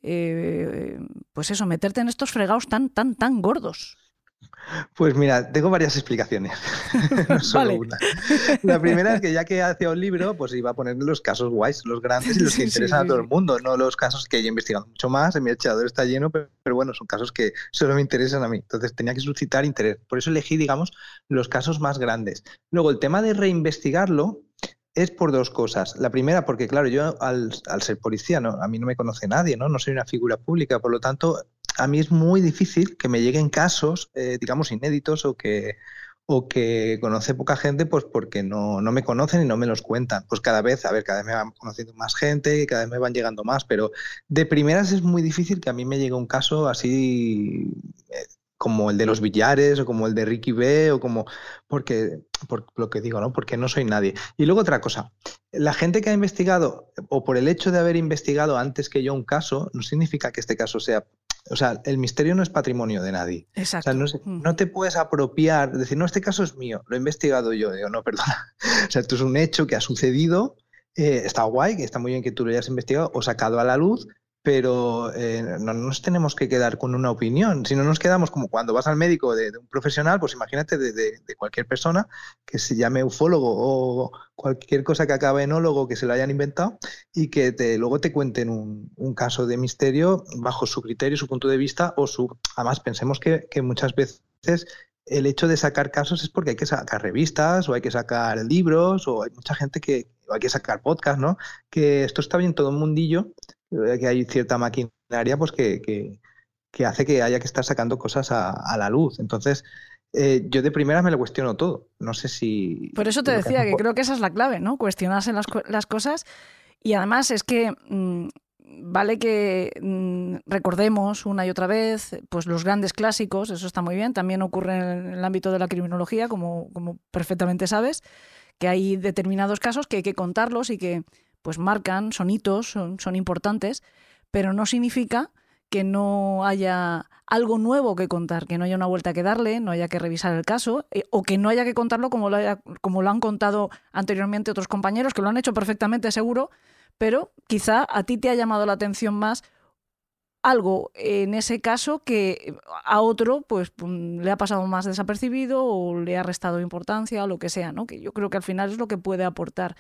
eh, pues eso, meterte en estos fregados tan, tan, tan gordos? Pues mira, tengo varias explicaciones, <laughs> no solo una. La primera es que ya que hacía un libro, pues iba a poner los casos guays, los grandes y los que interesan a todo el mundo, no los casos que he investigado mucho más, en mi echador está lleno, pero, bueno, son casos que solo me interesan a mí. Entonces tenía que suscitar interés. Por eso elegí, digamos, los casos más grandes. Luego, el tema de reinvestigarlo, es por dos cosas. La primera, porque claro, yo al, ser policía, ¿no? a mí no me conoce nadie, ¿no? no soy una figura pública, por lo tanto, a mí es muy difícil que me lleguen casos, eh, digamos, inéditos o que, o que conoce poca gente, pues porque no, no, me conocen y no me los cuentan. Pues cada vez, a ver, cada vez me van conociendo más gente cada vez me van llegando más, pero de primeras es muy difícil que a mí me llegue un caso así eh, como el de los billares o como el de Ricky B o como porque por lo que digo, ¿no? Porque no soy nadie. Y luego otra cosa, la gente que ha investigado o por el hecho de haber investigado antes que yo un caso no significa que este caso sea o sea, el misterio no es patrimonio de nadie. Exacto. O sea, no, te puedes apropiar, decir, no, este caso es mío, lo he investigado yo. Digo, no, perdona. O sea, esto es un hecho que ha sucedido, eh, está guay, que está muy bien que tú lo hayas investigado o sacado a la luz, pero eh, no nos tenemos que quedar con una opinión. Si no nos quedamos como cuando vas al médico de, un profesional, pues imagínate de, cualquier persona que se llame ufólogo o cualquier cosa que acabe enólogo que se lo hayan inventado y que te, luego te cuenten un, caso de misterio bajo su criterio, su punto de vista o su... Además, pensemos que, que muchas veces el hecho de sacar casos es porque hay que sacar revistas o hay que sacar libros o hay mucha gente que o hay que sacar podcast, ¿no? Que esto está bien todo un mundillo que hay cierta maquinaria pues que, hace que haya que estar sacando cosas a, la luz. Entonces, eh, yo de primera me lo cuestiono todo. No sé si... Por eso te decía que, creo que esa es la clave, ¿no? Cuestionarse las, las cosas. Y además es que mm, vale que mm, recordemos una y otra vez pues los grandes clásicos, eso está muy bien. También ocurre en el ámbito de la criminología, como, como perfectamente sabes, que hay determinados casos que hay que contarlos y que pues marcan, son hitos, son, importantes, pero no significa que no haya algo nuevo que contar, que no haya una vuelta que darle, no haya que revisar el caso, eh, o que no haya que contarlo como lo, como lo han contado anteriormente otros compañeros, que lo han hecho perfectamente seguro, pero quizá a ti te ha llamado la atención más algo en ese caso que a otro pues le ha pasado más desapercibido o le ha restado importancia o lo que sea, ¿no? Que yo creo que al final es lo que puede aportar.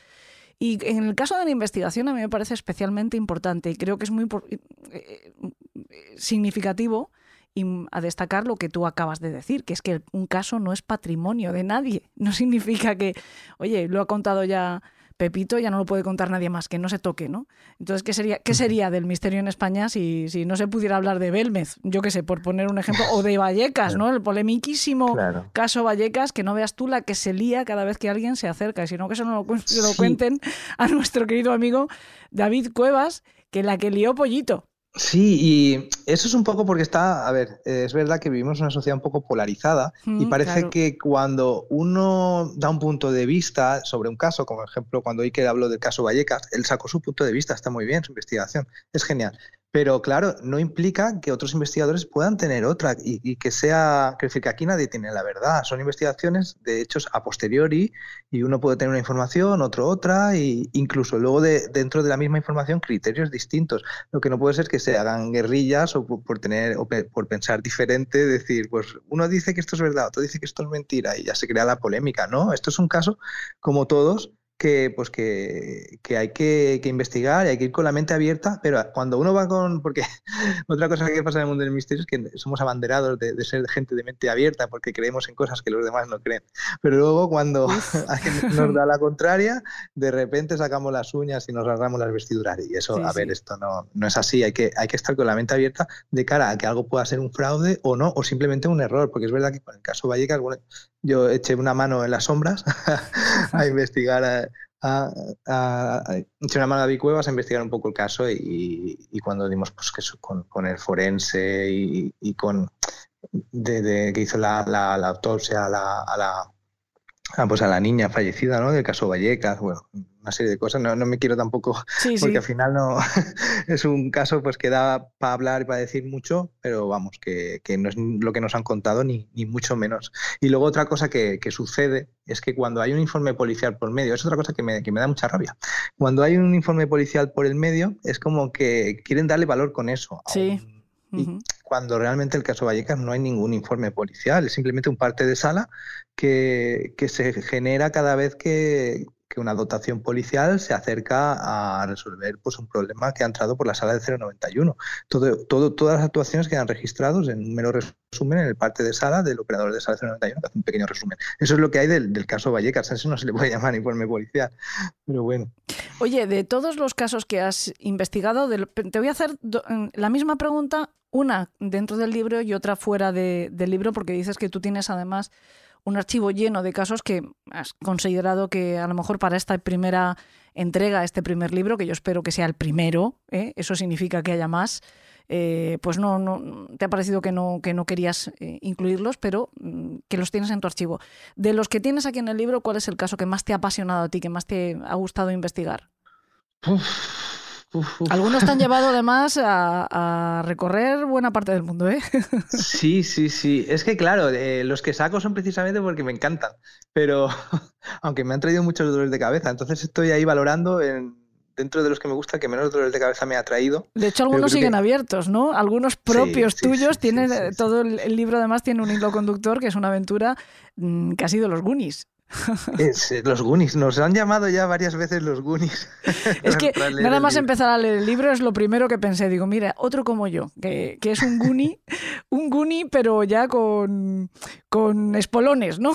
Y en el caso de la investigación a mí me parece especialmente importante y creo que es muy eh, eh, significativo a destacar lo que tú acabas de decir, que es que un caso no es patrimonio de nadie. <laughs> No significa que, oye, lo ha contado ya Pepito ya no lo puede contar nadie más, que no se toque, ¿no? Entonces, ¿qué sería, qué sería del misterio en España si, si no se pudiera hablar de Belmez? Yo qué sé, por poner un ejemplo, o de <laughs> Vallecas, ¿no? El polemiquísimo caso Vallecas, que no veas tú la que se lía cada vez que alguien se acerca, y sino que eso no lo, se lo cuenten a nuestro querido amigo David Cuevas, que la que lió Pollito. Sí, y eso es un poco porque está, a ver, es verdad que vivimos en una sociedad un poco polarizada y mm, parece que cuando uno da un punto de vista sobre un caso, como ejemplo cuando Iker habló del caso Vallecas, él sacó su punto de vista, está muy bien, su investigación, es genial. Pero claro, no implica que otros investigadores puedan tener otra y, que sea, que decir que aquí nadie tiene la verdad. Son investigaciones de hechos a posteriori y uno puede tener una información, otro otra, e incluso luego de, dentro de la misma información criterios distintos. Lo que no puede ser que se hagan guerrillas o por, tener o por pensar diferente, decir, pues uno dice que esto es verdad, otro dice que esto es mentira y ya se crea la polémica. No, esto es un caso como todos que, pues que, que hay que, que, investigar y hay que ir con la mente abierta, pero cuando uno va con... Porque <laughs> otra cosa que pasa en el mundo del misterio es que somos abanderados de, ser gente de mente abierta porque creemos en cosas que los demás no creen. Pero luego cuando <laughs> nos da la contraria, de repente sacamos las uñas y nos rasgamos las vestiduras. Y eso, a ver, esto no, no es así. Hay que, hay que estar con la mente abierta de cara a que algo pueda ser un fraude o no, o simplemente un error. Porque es verdad que con el caso Vallecas, bueno, yo eché una mano en las sombras <laughs> a investigar, a, eché una mano a a investigar un poco el caso y, cuando dimos pues, que con, el forense y, con de, de- que hizo la, la- la autopsia a la, a la- a, pues a la niña fallecida, ¿no? Del caso Vallecas, bueno, una serie de cosas. No, no me quiero tampoco, Sí, <laughs> sí. porque al final no <laughs> es un caso pues que da para hablar y para decir mucho, pero vamos, que, que no es lo que nos han contado ni, ni mucho menos. Y luego otra cosa que, que sucede es que cuando hay un informe policial por medio, es otra cosa que me, que me da mucha rabia. Cuando hay un informe policial por el medio, es como que quieren darle valor con eso. Sí. un- y cuando realmente el caso Vallecas no hay ningún informe policial, es simplemente un parte de sala que, que se genera cada vez que, que una dotación policial se acerca a resolver pues, un problema que ha entrado por la sala del 091. Todo, todo, todas las actuaciones quedan registradas en un mero resumen en el parte de sala del operador de sala 091, que hace un pequeño resumen. Eso es lo que hay del, del caso Vallecas, a eso no se le puede <laughs> llamar informe policial, pero bueno. Oye, de todos los casos que has investigado, te voy a hacer mm, la misma pregunta, una dentro del libro y otra fuera de- del libro, porque dices que tú tienes además un archivo lleno de casos que has considerado que a lo mejor para esta primera entrega, este primer libro, que yo espero que sea el primero, ¿eh? eso significa que haya más, eh, pues no, no, te ha parecido que no, que no querías eh, incluirlos, pero mm, que los tienes en tu archivo. De los que tienes aquí en el libro, ¿cuál es el caso que más te ha apasionado a ti, que más te ha gustado investigar? Uf. Algunos te han <laughs> llevado además a, a recorrer buena parte del mundo, ¿eh? <laughs> Sí, sí, sí. Es que claro, eh, los que saco son precisamente porque me encantan, pero <laughs> aunque me han traído muchos dolores de cabeza, entonces estoy ahí valorando en- dentro de los que me gusta que menos dolores de cabeza me ha traído. De hecho, algunos siguen que- abiertos, ¿no? Algunos propios sí, tuyos sí, tienen, sí, eh, todo el, el libro además tiene un hilo conductor que es una aventura mm, que ha sido los Goonies. Es, eh, los Goonies, nos han llamado ya varias veces los Goonies. <laughs> Es que <laughs> nada más empezar a leer el libro es lo primero que pensé. Digo, mira, otro como yo, que, que es un Goonie, <laughs> un Goonie, pero ya con, con espolones, ¿no?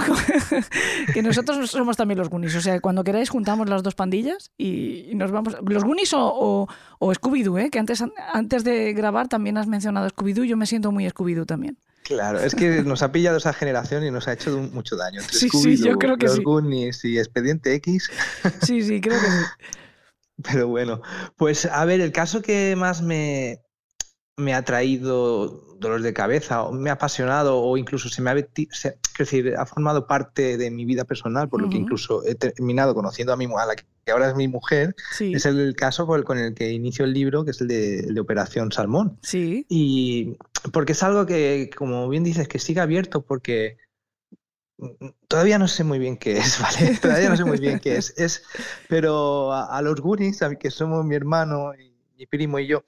que nosotros somos también los Goonies. O sea, cuando queráis juntamos las dos pandillas y, y nos vamos. Los Goonies o, o, o Scooby-Doo, ¿eh? que antes, antes de grabar también has mencionado Scooby-Doo. Yo me siento muy Scooby-Doo también. Claro, es que nos ha pillado esa generación y nos ha hecho mucho daño. Entre Sí, sí, yo creo que los sí. Goonies y Expediente X. <laughs> Sí, sí, creo que sí. Pero bueno, pues a ver, el caso que más me, me ha traído dolor de cabeza, o me ha apasionado, o incluso se me ha, se- decir, ha formado parte de mi vida personal, por lo que incluso he terminado conociendo a mi a la que ahora es mi mujer, Sí, es el caso el- con el que inicio el libro, que es el de, el de Operación Salmón. sí. Y porque es algo que, como bien dices, que sigue abierto porque todavía no sé muy bien qué es, <laughs> ¿vale? Todavía no sé muy bien qué es. es pero a, a los Goonies, a mí, que somos mi hermano y mi primo y yo,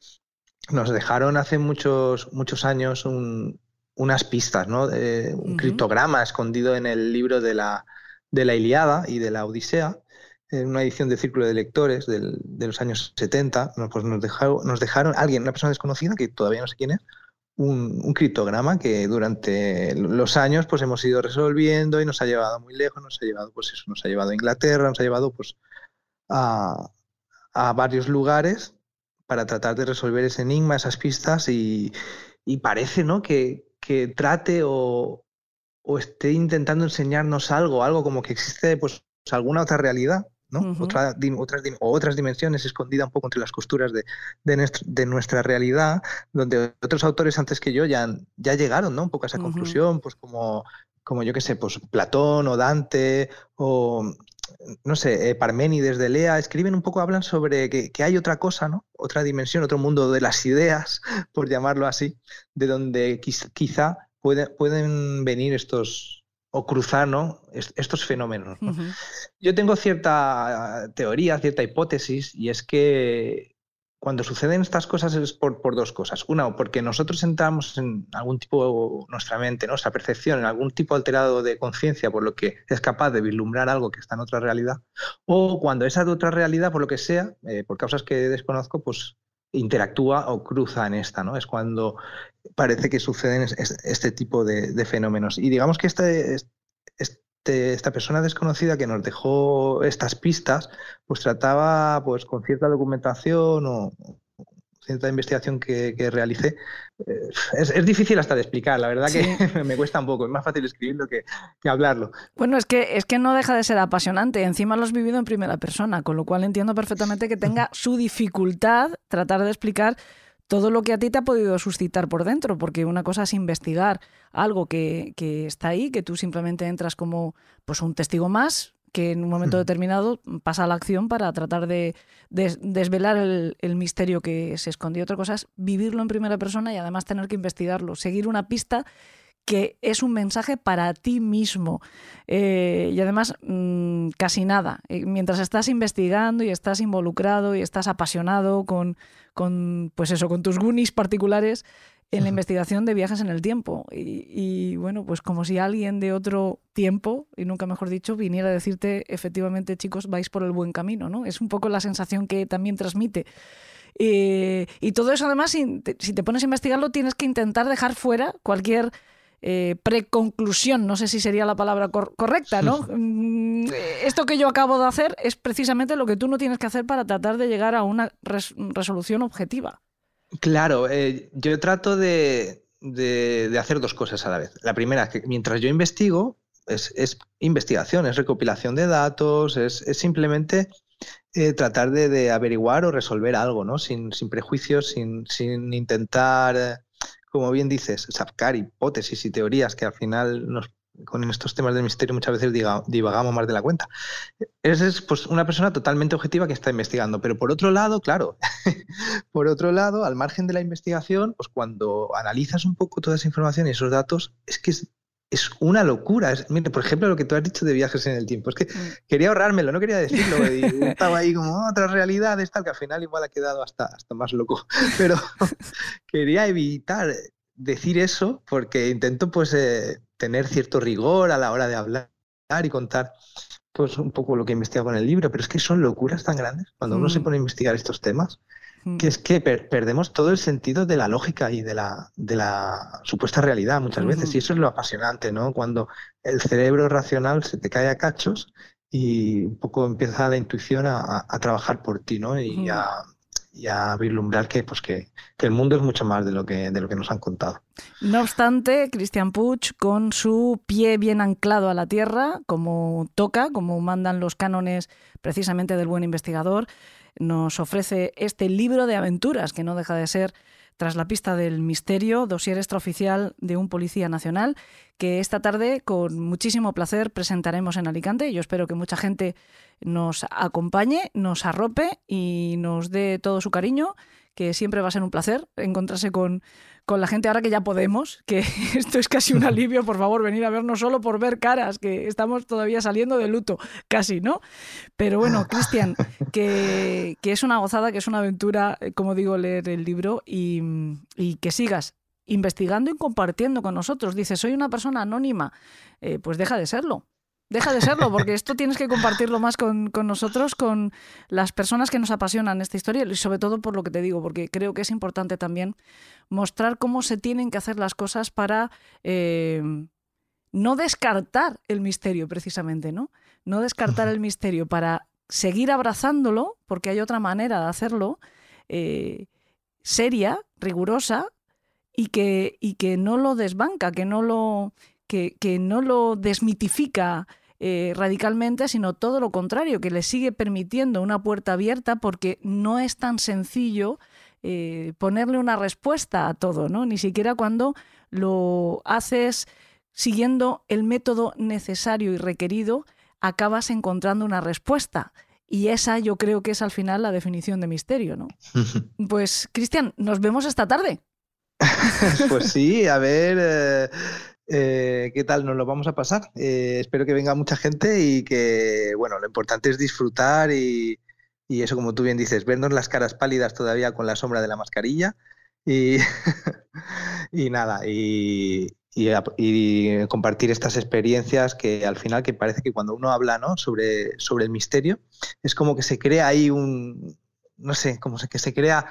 nos dejaron hace muchos, muchos años un- unas pistas, ¿no? De- un criptograma escondido en el libro de la, de la Iliada y de la Odisea, en una edición de Círculo de Lectores del- de los años 70, no, pues nos dejaron, nos dejaron alguien, una persona desconocida, que todavía no sé quién es, un, un criptograma que durante los años pues hemos ido resolviendo y nos ha llevado muy lejos, nos ha llevado pues eso, nos ha llevado a Inglaterra, nos ha llevado pues a, a varios lugares para tratar de resolver ese enigma, esas pistas y, y parece ¿no? que, que trate o, o esté intentando enseñarnos algo, algo como que existe pues alguna otra realidad, ¿no? Otra otras, o otras dimensiones escondidas un poco entre las costuras de, de, nuestro- de nuestra realidad, donde otros autores antes que yo ya, ya llegaron ¿no? un poco a esa conclusión, pues como, como yo qué sé, pues Platón o Dante o no sé, eh, Parménides de Lea, escriben un poco, hablan sobre que, que hay otra cosa, ¿no? Otra dimensión, otro mundo de las ideas, <laughs> por llamarlo así, de donde quiz- quizá puede- pueden venir estos, o cruzar, ¿no? Est- estos fenómenos. Yo tengo cierta teoría, cierta hipótesis, y es que cuando suceden estas cosas es por, por dos cosas. Una, porque nosotros entramos en algún tipo, nuestra mente, ¿no? nuestra percepción, en algún tipo alterado de conciencia, por lo que es capaz de vislumbrar algo que está en otra realidad. O cuando esa otra realidad, por lo que sea, eh, por causas que desconozco, pues interactúa o cruza en esta, ¿no? Es cuando parece que suceden es- es- este tipo de, de fenómenos. Y digamos que este- esta persona desconocida que nos dejó estas pistas, pues trataba pues con cierta documentación o cierta investigación que, que realicé. eh, Es, es difícil hasta de explicar, la verdad Sí. que <laughs> me cuesta un poco, es más fácil escribirlo que, que hablarlo. Bueno, es que, es que no deja de ser apasionante. Encima lo has vivido en primera persona, con lo cual entiendo perfectamente que tenga su dificultad tratar de explicar todo lo que a ti te ha podido suscitar por dentro, porque una cosa es investigar algo que, que está ahí, que tú simplemente entras como pues un testigo más, que en un momento determinado pasa a la acción para tratar de, de desvelar el, el, misterio que se escondió. Otra cosa es vivirlo en primera persona y además tener que investigarlo, seguir una pista que es un mensaje para ti mismo. Eh, y además, mmm, casi nada. Eh, mientras estás investigando y estás involucrado y estás apasionado con, con pues eso, con tus Goonies particulares en la investigación de viajes en el tiempo. Y, y, bueno, pues como si alguien de otro tiempo, y nunca mejor dicho, viniera a decirte, efectivamente, chicos, vais por el buen camino, ¿no? Es un poco la sensación que también transmite. Eh, y todo eso, además, si te, si te pones a investigarlo, tienes que intentar dejar fuera cualquier eh, preconclusión, no sé si sería la palabra cor correcta, ¿no? Mm, esto que yo acabo de hacer es precisamente lo que tú no tienes que hacer para tratar de llegar a una res resolución objetiva. Claro, eh, yo trato de, de, de, hacer dos cosas a la vez. La primera es que mientras yo investigo, es, es investigación, es recopilación de datos, es, es simplemente eh, tratar de, de, averiguar o resolver algo, ¿no? Sin, sin prejuicios, sin, sin intentar como bien dices, sacar hipótesis y teorías que al final nos, con estos temas del misterio muchas veces diga, divagamos más de la cuenta. Esa es pues, una persona totalmente objetiva que está investigando. Pero por otro lado, claro, <laughs> por otro lado, al margen de la investigación, pues cuando analizas un poco toda esa información y esos datos, es que es es una locura. Es, por ejemplo, lo que tú has dicho de viajes en el tiempo. Es que mm. quería ahorrármelo, no quería decirlo. Y <laughs> estaba ahí como otras realidades, tal, que al final igual ha quedado hasta, hasta más loco. <laughs> Pero <laughs> quería evitar decir eso porque intento pues eh, tener cierto rigor a la hora de hablar y contar pues un poco lo que he investigado en el libro, pero es que son locuras tan grandes cuando mm. uno se pone a investigar estos temas que es que per perdemos todo el sentido de la lógica y de la, de la supuesta realidad muchas veces. Y eso es lo apasionante, ¿no? Cuando el cerebro racional se te cae a cachos y un poco empieza la intuición a, a trabajar por ti, ¿no? Y a, y a vislumbrar que, pues que, que, el mundo es mucho más de lo que, de lo que nos han contado. No obstante, Cristian Puig, con su pie bien anclado a la tierra, como toca, como mandan los cánones precisamente del buen investigador, nos ofrece este libro de aventuras que no deja de ser tras la pista del misterio, dossier extraoficial de un policía nacional, que esta tarde con muchísimo placer presentaremos en Alicante. Yo espero que mucha gente nos acompañe, nos arrope y nos dé todo su cariño, que siempre va a ser un placer encontrarse con, con la gente ahora que ya podemos, que <laughs> esto es casi un alivio, por favor, venir a vernos solo por ver caras, que estamos todavía saliendo de luto, casi, ¿no? Pero bueno, Cristian, <laughs> que, que, es una gozada, que es una aventura, eh, como digo, leer el libro y, y que sigas investigando y compartiendo con nosotros. Dices, soy una persona anónima, eh, pues deja de serlo. Deja de serlo, porque esto tienes que compartirlo más con, con, nosotros, con las personas que nos apasionan esta historia y sobre todo por lo que te digo, porque creo que es importante también mostrar cómo se tienen que hacer las cosas para eh, no descartar el misterio, precisamente, ¿no? No descartar el misterio para seguir abrazándolo, porque hay otra manera de hacerlo, eh, seria, rigurosa, y que, y que no lo desbanca, que no lo, que, que no lo desmitifica eh, radicalmente, sino todo lo contrario, que le sigue permitiendo una puerta abierta porque no es tan sencillo eh, ponerle una respuesta a todo, ¿no? Ni siquiera cuando lo haces siguiendo el método necesario y requerido, acabas encontrando una respuesta. Y esa yo creo que es al final la definición de misterio, ¿no? <laughs> Pues, Cristian, nos vemos esta tarde. pues sí, a ver eh, eh, qué tal nos lo vamos a pasar. Eh, espero que venga mucha gente y que, bueno, lo importante es disfrutar y, eso, como tú bien dices, vernos las caras pálidas todavía con la sombra de la mascarilla y, <laughs> nada, y, compartir estas experiencias que al final que parece que cuando uno habla ¿no? sobre, sobre el misterio es como que se crea ahí un, no sé, como que se crea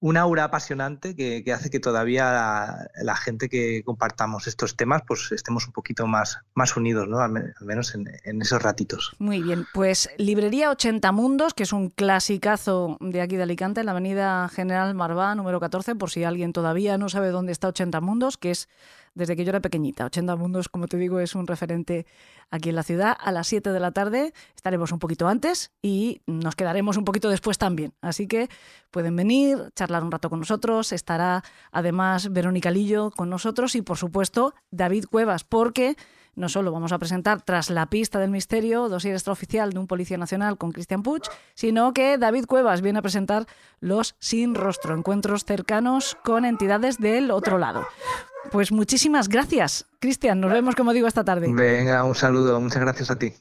un aura apasionante que, que hace que todavía la, gente que compartamos estos temas pues estemos un poquito más, más unidos, ¿no? al, al menos en, en, esos ratitos. Muy bien, pues Librería 80 Mundos, que es un clasicazo de aquí de Alicante, en la avenida General Marvá, número 14, por si alguien todavía no sabe dónde está 80 Mundos, que es desde que yo era pequeñita. 80 Mundos, como te digo, es un referente aquí en la ciudad. A las 7 de la tarde estaremos un poquito antes y nos quedaremos un poquito después también. Así que pueden venir, charlar un rato con nosotros. Estará además Verónica Lillo con nosotros y, por supuesto, David Cuevas, porque no solo vamos a presentar tras la pista del misterio, dossier extraoficial de un policía nacional con Cristian Puig, sino que David Cuevas viene a presentar los sin rostro, encuentros cercanos con entidades del otro lado. Pues muchísimas gracias, Cristian. Nos vemos, como digo, esta tarde. Venga, un saludo. Muchas gracias a ti.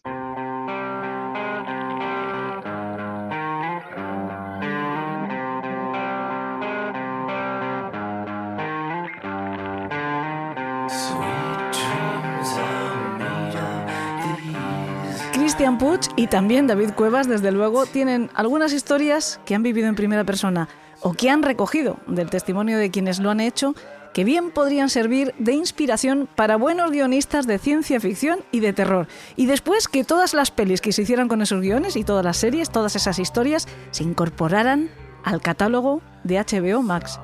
Y también David Cuevas, desde luego, tienen algunas historias que han vivido en primera persona o que han recogido del testimonio de quienes lo han hecho que bien podrían servir de inspiración para buenos guionistas de ciencia ficción y de terror. Y después que todas las pelis que se hicieran con esos guiones y todas las series, todas esas historias, se incorporaran al catálogo de HBO Max.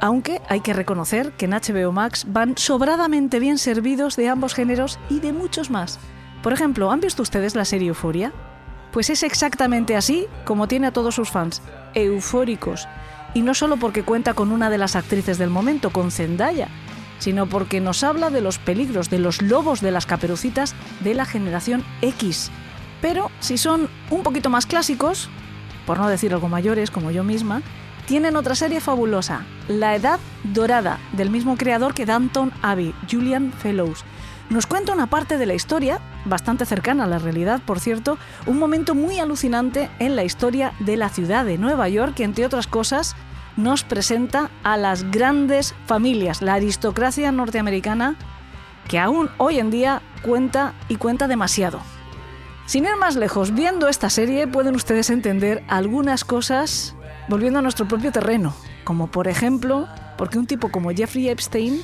Aunque hay que reconocer que en HBO Max van sobradamente bien servidos de ambos géneros y de muchos más. Por ejemplo, ¿han visto ustedes la serie Euforia? Pues es exactamente así como tiene a todos sus fans, eufóricos. Y no solo porque cuenta con una de las actrices del momento, con Zendaya, sino porque nos habla de los peligros, de los lobos de las caperucitas de la generación X. Pero si son un poquito más clásicos, por no decir algo mayores como yo misma, tienen otra serie fabulosa, La Edad Dorada, del mismo creador que Danton Abbey, Julian Fellows. Nos cuenta una parte de la historia, bastante cercana a la realidad, por cierto, un momento muy alucinante en la historia de la ciudad de Nueva York, que entre otras cosas nos presenta a las grandes familias, la aristocracia norteamericana, que aún hoy en día cuenta y cuenta demasiado. Sin ir más lejos, viendo esta serie pueden ustedes entender algunas cosas volviendo a nuestro propio terreno, como por ejemplo, porque un tipo como Jeffrey Epstein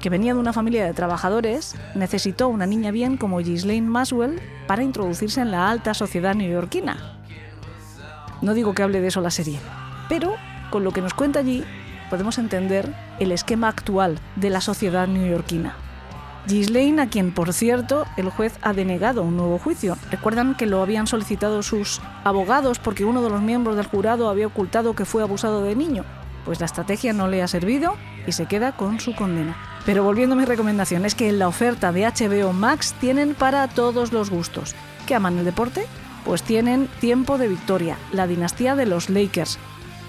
que venía de una familia de trabajadores, necesitó una niña bien como Ghislaine Maswell para introducirse en la alta sociedad neoyorquina. No digo que hable de eso la serie, pero con lo que nos cuenta allí podemos entender el esquema actual de la sociedad neoyorquina. Ghislaine, a quien por cierto el juez ha denegado un nuevo juicio. Recuerdan que lo habían solicitado sus abogados porque uno de los miembros del jurado había ocultado que fue abusado de niño. Pues la estrategia no le ha servido y se queda con su condena. Pero volviendo a mi recomendación, es que en la oferta de HBO Max tienen para todos los gustos. ¿Que aman el deporte? Pues tienen Tiempo de Victoria, la dinastía de los Lakers.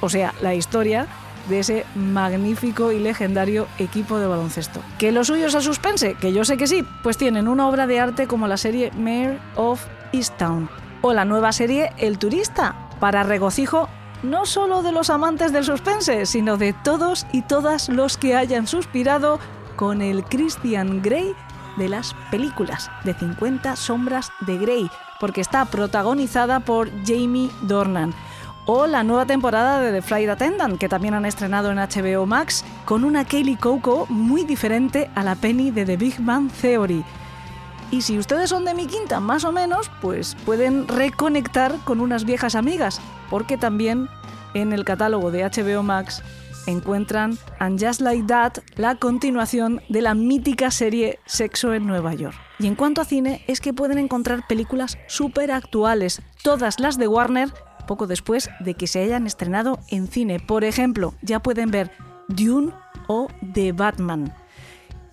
O sea, la historia de ese magnífico y legendario equipo de baloncesto. ¿Que lo suyo es el suspense? Que yo sé que sí, pues tienen una obra de arte como la serie Mayor of Easttown o la nueva serie El Turista, para regocijo no solo de los amantes del suspense, sino de todos y todas los que hayan suspirado con el Christian Grey de las películas de 50 sombras de Grey, porque está protagonizada por Jamie Dornan. O la nueva temporada de The Flight Attendant, que también han estrenado en HBO Max, con una Kaylee Coco muy diferente a la Penny de The Big Bang Theory. Y si ustedes son de mi quinta, más o menos, pues pueden reconectar con unas viejas amigas, porque también en el catálogo de HBO Max encuentran And Just Like That, la continuación de la mítica serie Sexo en Nueva York. Y en cuanto a cine, es que pueden encontrar películas súper actuales, todas las de Warner, poco después de que se hayan estrenado en cine. Por ejemplo, ya pueden ver Dune o The Batman.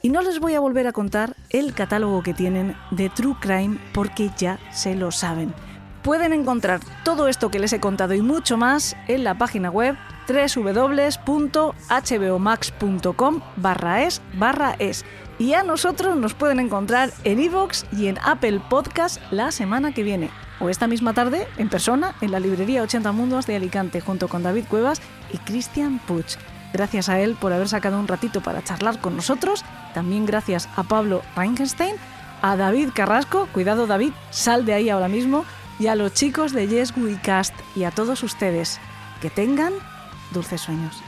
Y no les voy a volver a contar el catálogo que tienen de True Crime porque ya se lo saben. Pueden encontrar todo esto que les he contado y mucho más en la página web www.hbomax.com barra es barra es. Y a nosotros nos pueden encontrar en iVoox y en Apple Podcast la semana que viene. O esta misma tarde, en persona, en la librería 80 Mundos de Alicante, junto con David Cuevas y Cristian Puig. Gracias a él por haber sacado un ratito para charlar con nosotros. También gracias a Pablo Reinkenstein, a David Carrasco, cuidado David, sal de ahí ahora mismo, y a los chicos de Yes We Cast y a todos ustedes. Que tengan dulces sueños.